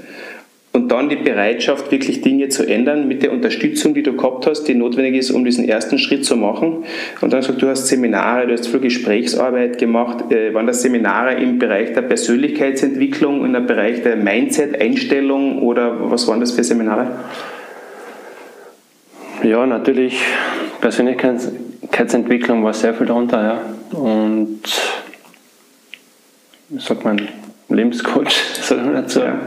Und dann die Bereitschaft, wirklich Dinge zu ändern mit der Unterstützung, die du gehabt hast, die notwendig ist, um diesen ersten Schritt zu machen. Und dann du, du hast Seminare, du hast viel Gesprächsarbeit gemacht. Äh, waren das Seminare im Bereich der Persönlichkeitsentwicklung, in der Bereich der Mindset-Einstellung oder was waren das für Seminare? Ja, natürlich Persönlichkeitsentwicklung war sehr viel darunter, ja. Und wie sagt man, Lebenscoach, [laughs] sagen wir dazu. Ja.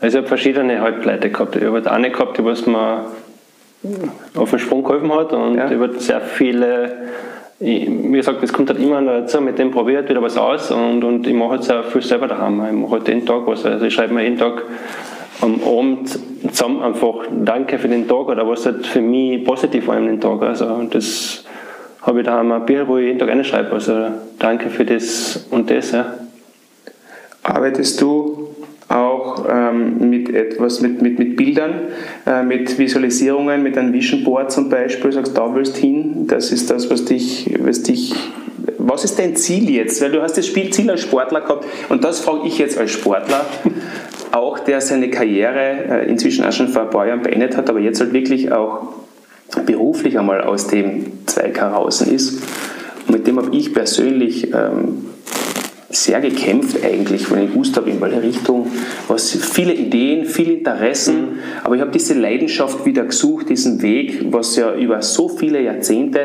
Also ich habe verschiedene Halbleute gehabt. Ich habe eine gehabt, die was mir auf den Sprung geholfen hat und ja. ich habe sehr viele, ich, wie gesagt, das kommt halt immer dazu, mit dem probiert wieder was aus und, und ich mache halt sehr viel selber daheim. Ich mache halt jeden Tag was. Also ich schreibe mir jeden Tag am Abend zusammen einfach Danke für den Tag oder was halt für mich positiv war an den Tag. Also das habe ich daheim ein Bier, wo ich jeden Tag reinschreibe. Also danke für das und das. Ja. Arbeitest du auch ähm, mit etwas, mit, mit, mit Bildern, äh, mit Visualisierungen, mit einem Vision Board zum Beispiel, sagst, da willst hin, das ist das, was dich, was dich was ist dein Ziel jetzt? Weil du hast das Spielziel als Sportler gehabt und das frage ich jetzt als Sportler, [laughs] auch der seine Karriere äh, inzwischen auch schon vor ein paar Jahren beendet hat, aber jetzt halt wirklich auch beruflich einmal aus dem Zweig heraus ist. Und mit dem habe ich persönlich ähm, sehr gekämpft eigentlich, wenn ich gewusst habe, in welche Richtung, was viele Ideen, viele Interessen, mhm. aber ich habe diese Leidenschaft wieder gesucht, diesen Weg, was ja über so viele Jahrzehnte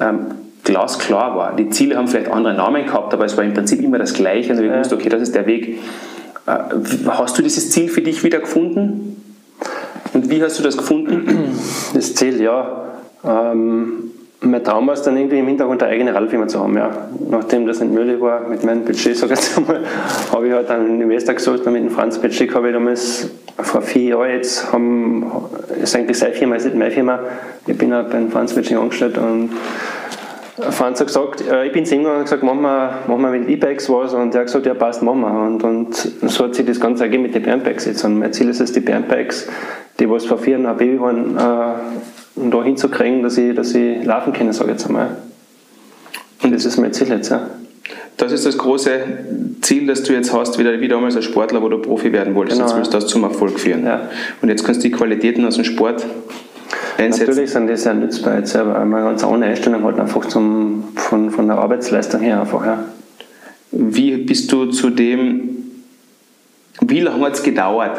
ähm, glasklar war. Die Ziele haben vielleicht andere Namen gehabt, aber es war im Prinzip immer das Gleiche und ich wusste, okay, das ist der Weg. Äh, hast du dieses Ziel für dich wieder gefunden? Und wie hast du das gefunden? Das Ziel, ja. Ähm, mein Traum war es dann irgendwie im Hintergrund eine eigene Radfirma zu haben. Ja. Nachdem das nicht möglich war mit meinem Budget, sag ich jetzt einmal, [laughs] habe ich halt einen Investor gesucht und mit dem Franz Petschik habe ich damals vor vier Jahren jetzt, haben, ist eigentlich seine Firma, ist nicht meine Firma. Ich bin halt beim Franz Petschik angestellt und Franz hat gesagt, äh, ich bin zu ihm und gesagt, machen wir, machen wir mit E-Bikes was und er hat gesagt, ja passt, machen wir. Und, und so hat sich das Ganze ergeben mit den Bärenbikes jetzt. Und mein Ziel ist es, die Bärenbikes, die was vor vier Jahren Baby waren, äh, um da hinzukriegen, dass ich, dass ich laufen kann, sage ich jetzt einmal. Und das ist mein Ziel jetzt, ja. Das ist das große Ziel, das du jetzt hast, wieder wie damals als Sportler, wo du Profi werden wolltest. Genau. Jetzt willst du das zum Erfolg führen. Ja. Und jetzt kannst du die Qualitäten aus dem Sport einsetzen. Natürlich sind die sehr nützbar jetzt, aber eine ganz andere Einstellung halt einfach zum, von, von der Arbeitsleistung her einfach. Ja. Wie bist du zu dem, wie lange hat es gedauert,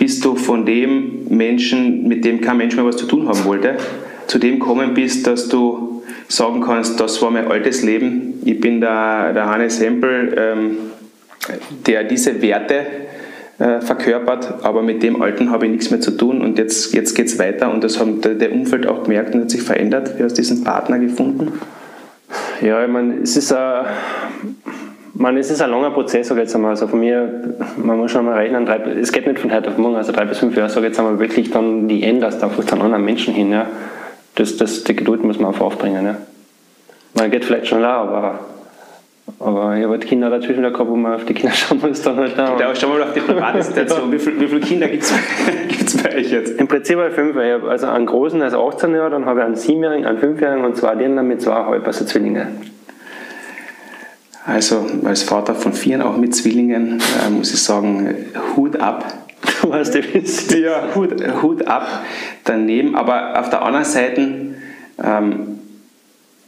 bis du von dem Menschen, mit dem kein Mensch mehr was zu tun haben wollte, zu dem kommen bist, dass du sagen kannst, das war mein altes Leben, ich bin der, der Hannes Hempel, ähm, der diese Werte äh, verkörpert, aber mit dem Alten habe ich nichts mehr zu tun und jetzt, jetzt geht es weiter und das haben der Umfeld auch gemerkt und hat sich verändert. Wie hast du diesen Partner gefunden? Ja, ich meine, es ist ein, man, es ist ein langer Prozess, sage ich jetzt einmal. Also von mir, man muss schon mal rechnen, drei, es geht nicht von heute auf morgen, also drei bis fünf Jahre, sage ich jetzt einmal, wirklich dann die änderst einfach dann anderen Menschen hin. Ja. Das, das, die Geduld muss man einfach aufbringen. Ja. Man geht vielleicht schon la, aber aber ich habe halt Kinder dazwischen gehabt, wo man auf die Kinder [laughs] schauen muss. Dann halt da. Ja, schau mal auf die private Situation. Wie, viel, wie viele Kinder gibt es [laughs] bei euch jetzt? Im Prinzip habe ich fünf. Ich habe also einen großen, also 18 Jahre, dann habe ich einen siebenjährigen, einen fünfjährigen und zwei Dirndl mit zweieinhalb, also Zwillinge. Also als Vater von vier, auch mit Zwillingen, äh, muss ich sagen, Hut ab. Du hast Witz. Ja, Hut, Hut ab daneben. Aber auf der anderen Seite, ähm,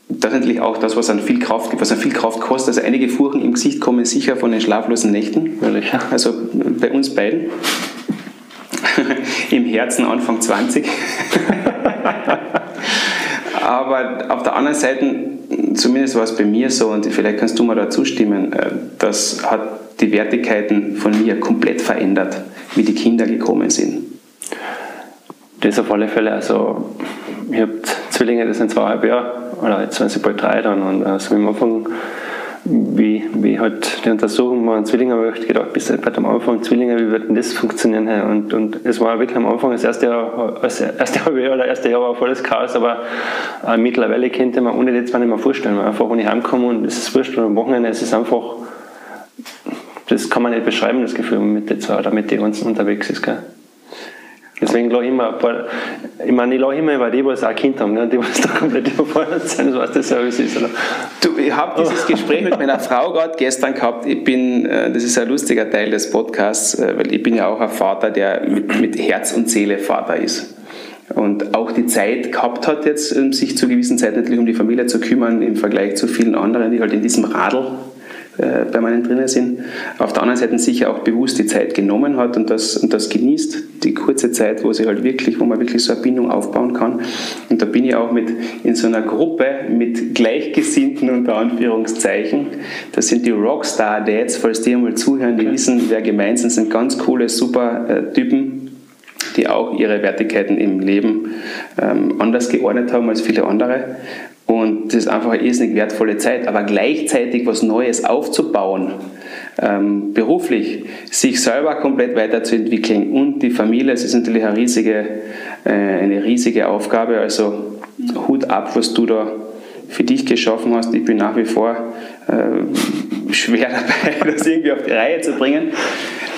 das ist natürlich auch das, was an viel Kraft, was an viel Kraft kostet. Also einige Furchen im Gesicht kommen sicher von den schlaflosen Nächten. Also bei uns beiden. [laughs] Im Herzen Anfang 20. [laughs] Aber auf der anderen Seite, zumindest war es bei mir so, und vielleicht kannst du mir da zustimmen, äh, das hat die Wertigkeiten von mir komplett verändert, wie die Kinder gekommen sind. Das auf alle Fälle. Also, ich habe Zwillinge, das sind zweieinhalb Jahre oder jetzt sind sie bald drei dann. Und äh, so am Anfang, wie, wie halt die Untersuchung waren Zwillinge, habe ich gedacht, bis halt am Anfang Zwillinge, wie wird denn das funktionieren? Und, und es war wirklich am Anfang, das erste Jahr, das erste Jahr [laughs] oder erste Jahr war volles Chaos, aber äh, mittlerweile könnte man ohne das nicht mehr vorstellen. Man einfach, wenn ich heimkomme und es ist wurscht, und am Wochenende, es ist einfach, das kann man nicht beschreiben, das Gefühl, mit den zwei oder mit den ganzen unterwegs ist. Gell? Deswegen lache ich immer, ich meine, ich lache immer über die, die auch Kind haben, ne? die, die da komplett überfordert sind, was das Service ist. Oder? Du, ich habe dieses Gespräch mit meiner Frau gerade gestern gehabt. Ich bin, äh, das ist ein lustiger Teil des Podcasts, äh, weil ich bin ja auch ein Vater, der mit, mit Herz und Seele Vater ist und auch die Zeit gehabt hat, jetzt sich zu gewissen Zeiten natürlich um die Familie zu kümmern, im Vergleich zu vielen anderen, die halt in diesem Radl äh, permanent drinnen sind. Auf der anderen Seite sicher auch bewusst die Zeit genommen hat und das, und das genießt, die kurze Zeit, wo sie halt wirklich, wo man wirklich so eine Bindung aufbauen kann. Und da bin ich auch mit in so einer Gruppe mit Gleichgesinnten unter Anführungszeichen. Das sind die Rockstar Dads, falls die einmal zuhören, die wissen, wer gemeint sind, sind ganz coole, super äh, Typen, die auch ihre Wertigkeiten im Leben ähm, anders geordnet haben als viele andere. Und das ist einfach eine irrsinnig wertvolle Zeit. Aber gleichzeitig was Neues aufzubauen, ähm, beruflich, sich selber komplett weiterzuentwickeln und die Familie, das ist natürlich eine riesige, äh, eine riesige Aufgabe. Also Hut ab, was du da für dich geschaffen hast. Ich bin nach wie vor äh, schwer [laughs] dabei, das irgendwie auf die Reihe zu bringen.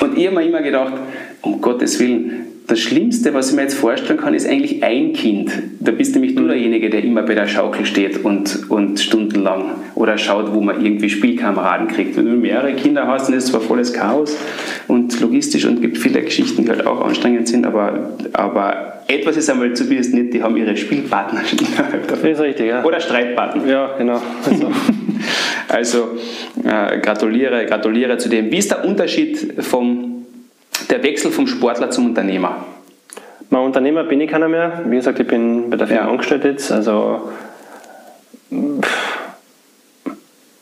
Und ich habe mir immer gedacht, um Gottes Willen, das Schlimmste, was ich mir jetzt vorstellen kann, ist eigentlich ein Kind. Da bist nämlich du derjenige, der immer bei der Schaukel steht und, und stundenlang oder schaut, wo man irgendwie Spielkameraden kriegt. Wenn du mehrere Kinder hast, dann ist es zwar volles Chaos und logistisch und gibt viele Geschichten, die halt auch anstrengend sind, aber, aber etwas ist einmal zumindest nicht, die haben ihre Spielpartner innerhalb Das ist richtig, ja. Oder Streitpartner. Ja, genau. Also, [laughs] also äh, gratuliere, gratuliere zu dem. Wie ist der Unterschied vom der Wechsel vom Sportler zum Unternehmer? Mein Unternehmer bin ich keiner mehr. Wie gesagt, ich bin bei der Firma ja. angestellt jetzt. Also,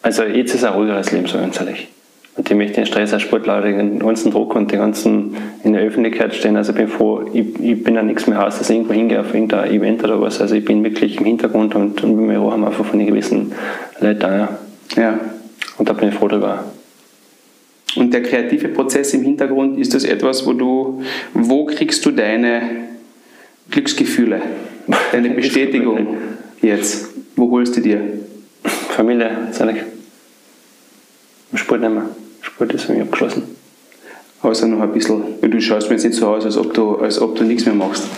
also jetzt ist ein ruhigeres Leben, so ganz ehrlich. Und ich möchte den Stress als Sportler, den ganzen Druck und den ganzen in der Öffentlichkeit stehen. Also ich bin froh, ich, ich bin ja nichts mehr aus, dass ich irgendwo hingehe auf irgendein Event oder was. Also ich bin wirklich im Hintergrund und, und Büro haben wir einfach von den gewissen Leuten ja. ja. Und da bin ich froh drüber. Und der kreative Prozess im Hintergrund, ist das etwas, wo du, wo kriegst du deine Glücksgefühle, deine [laughs] Bestätigung jetzt? Wo holst du dir? Familie, sag ich. Sport nicht mehr. Sport ist für mich abgeschlossen. Also noch ein bisschen, du schaust mir jetzt nicht so aus, als ob du, als ob du nichts mehr machst.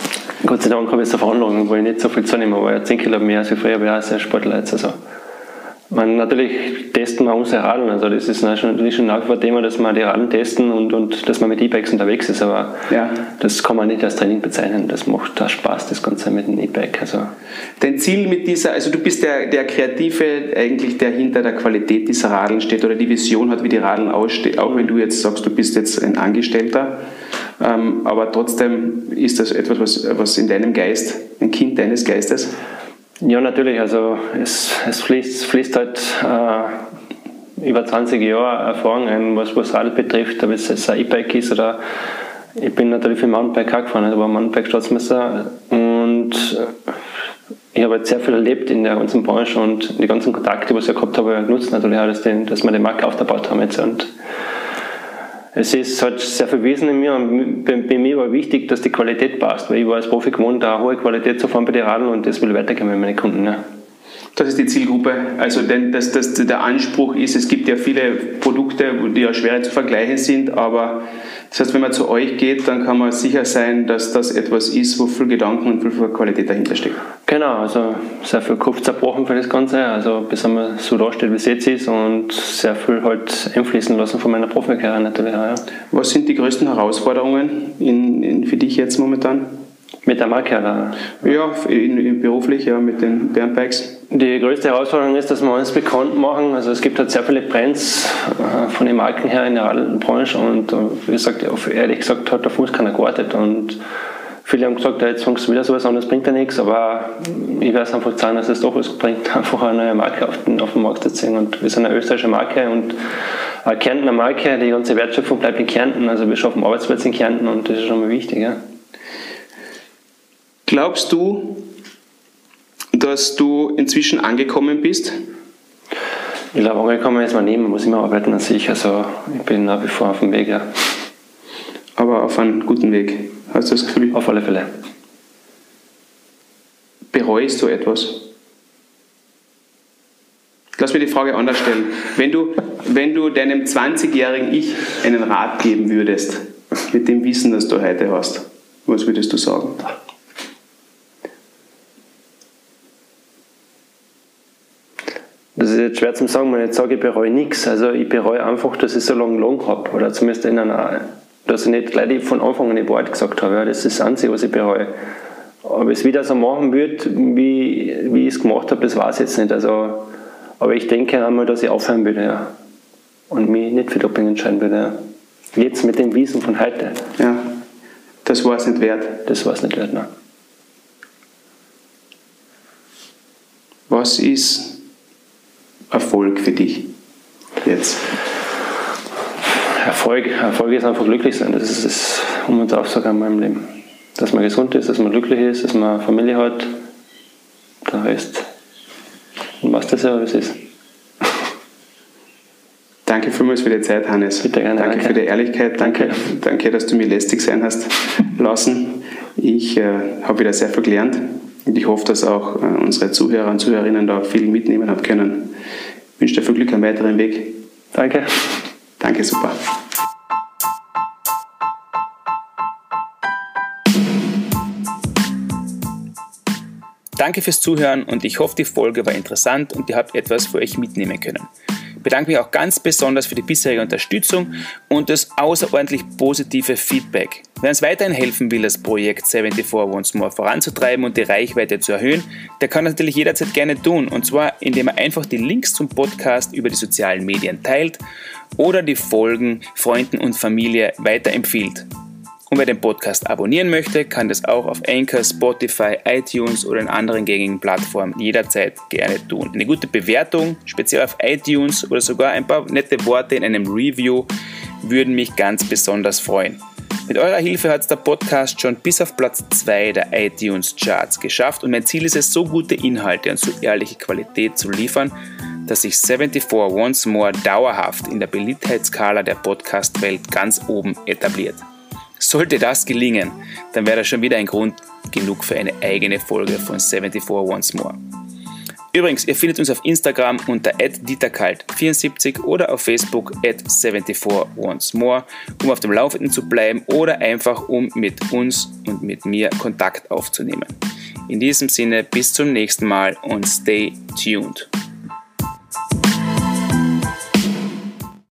Gott sei Dank habe ich jetzt eine Veranlagung, wo ich nicht so viel zunehme, aber 10 Kilo mehr als früher, aber ich auch sehr Sportler jetzt. Also man, natürlich testen wir unsere Radeln. Also das ist natürlich schon nach wie vor Thema, dass wir die Radeln testen und, und dass man mit E-Bikes unterwegs ist. Aber ja. das kann man nicht als Training bezeichnen. Das macht da Spaß, das Ganze mit dem E-Bike. Also Dein Ziel mit dieser, also du bist der, der Kreative, eigentlich der hinter der Qualität dieser Radeln steht oder die Vision hat, wie die Radeln aussehen. Auch wenn du jetzt sagst, du bist jetzt ein Angestellter. Ähm, aber trotzdem ist das etwas, was, was in deinem Geist, ein Kind deines Geistes? Ja, natürlich. Also es, es fließt, fließt halt äh, über 20 Jahre Erfahrung ein, was, was Radl betrifft, ob es jetzt ein E-Bike ist oder ich bin natürlich für Mountainbike auch gefahren, also war Mountainbike-Staatsmeister und ich habe jetzt sehr viel erlebt in der ganzen Branche und die ganzen Kontakte, die ich gehabt habe, genutzt natürlich auch, dass, den, dass wir die Marke aufgebaut haben jetzt und es ist halt sehr verwiesen in mir und bei, bei, mir war wichtig, dass die Qualität passt, weil ich war als Profi gewohnt, da hohe Qualität zu fahren bei den Radeln und das will ich weitergeben mit meinen Kunden. Ja. Das ist die Zielgruppe. Also denn das, das, der Anspruch ist, es gibt ja viele Produkte, die ja schwer zu vergleichen sind, aber das heißt, wenn man zu euch geht, dann kann man sicher sein, dass das etwas ist, wo viel Gedanken und viel Qualität dahinter steckt. Genau, also sehr viel Kopf zerbrochen für das Ganze, also bis man so da steht, wie es jetzt ist und sehr viel halt einfließen lassen von meiner Profikarriere natürlich auch, ja. Was sind die größten Herausforderungen in, in, für dich jetzt momentan? Mit der Marke, oder? Ja, in, in beruflich, ja, mit den Bärenbikes. Die größte Herausforderung ist, dass wir uns bekannt machen. Also es gibt halt sehr viele Brands äh, von den Marken her in der Branche und äh, wie gesagt, ehrlich gesagt hat der Fuß keiner gewartet und viele haben gesagt, ja, jetzt fängst du wieder sowas an, das bringt ja nichts, aber ich werde es einfach sagen, dass es doch was bringt, [laughs] einfach eine neue Marke auf den, auf den Markt zu ziehen und wir sind eine österreichische Marke und eine Kärntner Marke, die ganze Wertschöpfung bleibt in Kärnten, also wir schaffen Arbeitsplätze in Kärnten und das ist schon mal wichtig. Ja. Glaubst du, dass du inzwischen angekommen bist? Ich glaube, angekommen ist man nie, man muss immer arbeiten an sich. Also ich bin nach wie vor auf dem Weg, ja. Aber auf einem guten Weg, hast du das Gefühl? Auf alle Fälle. Bereust du etwas? Lass mir die Frage anders stellen. Wenn du, wenn du deinem 20-jährigen Ich einen Rat geben würdest, mit dem Wissen, das du heute hast, was würdest du sagen? Das ist jetzt schwer zu sagen, wenn ich jetzt sage, ich bereue nichts. Also ich bereue einfach, dass ich so lange lang habe. Oder zumindest in einer, dass ich nicht gleich von Anfang an die Wahrheit gesagt habe. Ja, das ist das Einzige, was ich bereue. Ob ich es wieder so machen würde, wie, wie ich es gemacht habe, das weiß ich jetzt nicht. Also, aber ich denke einmal, dass ich aufhören würde. Ja. Und mich nicht für Doping entscheiden würde. Ja. Jetzt mit dem Wissen von heute. Ja, das war es nicht wert. Das war es nicht wert, nein. Was ist Erfolg für dich jetzt? Erfolg, Erfolg ist einfach glücklich sein. Das ist das Um und Aufsage in meinem Leben. Dass man gesund ist, dass man glücklich ist, dass man Familie hat. Der Rest. Und was das ja, wie es ist. Danke vielmals für die Zeit, Hannes. Bitte gerne. Danke, danke. für die Ehrlichkeit. Danke, danke, dass du mir lästig sein hast lassen. Ich äh, habe wieder sehr viel gelernt Und ich hoffe, dass auch äh, unsere Zuhörer und Zuhörerinnen da viel mitnehmen haben können. Wünsche dir viel Glück am weiteren Weg. Danke. Danke, super. Danke fürs Zuhören und ich hoffe, die Folge war interessant und ihr habt etwas für euch mitnehmen können. Ich bedanke mich auch ganz besonders für die bisherige Unterstützung und das außerordentlich positive Feedback. Wer uns weiterhin helfen will, das Projekt 74 Once More voranzutreiben und die Reichweite zu erhöhen, der kann das natürlich jederzeit gerne tun. Und zwar, indem er einfach die Links zum Podcast über die sozialen Medien teilt oder die Folgen Freunden und Familie weiterempfiehlt. Und wer den Podcast abonnieren möchte, kann das auch auf Anchor, Spotify, iTunes oder in anderen gängigen Plattformen jederzeit gerne tun. Eine gute Bewertung, speziell auf iTunes oder sogar ein paar nette Worte in einem Review würden mich ganz besonders freuen. Mit eurer Hilfe hat es der Podcast schon bis auf Platz 2 der iTunes Charts geschafft und mein Ziel ist es, so gute Inhalte und so ehrliche Qualität zu liefern, dass sich 74 Once More dauerhaft in der Beliebtheitsskala der Podcast-Welt ganz oben etabliert. Sollte das gelingen, dann wäre das schon wieder ein Grund genug für eine eigene Folge von 74 Once More. Übrigens, ihr findet uns auf Instagram unter dieterkalt74 oder auf Facebook at 74 Once More, um auf dem Laufenden zu bleiben oder einfach um mit uns und mit mir Kontakt aufzunehmen. In diesem Sinne, bis zum nächsten Mal und stay tuned.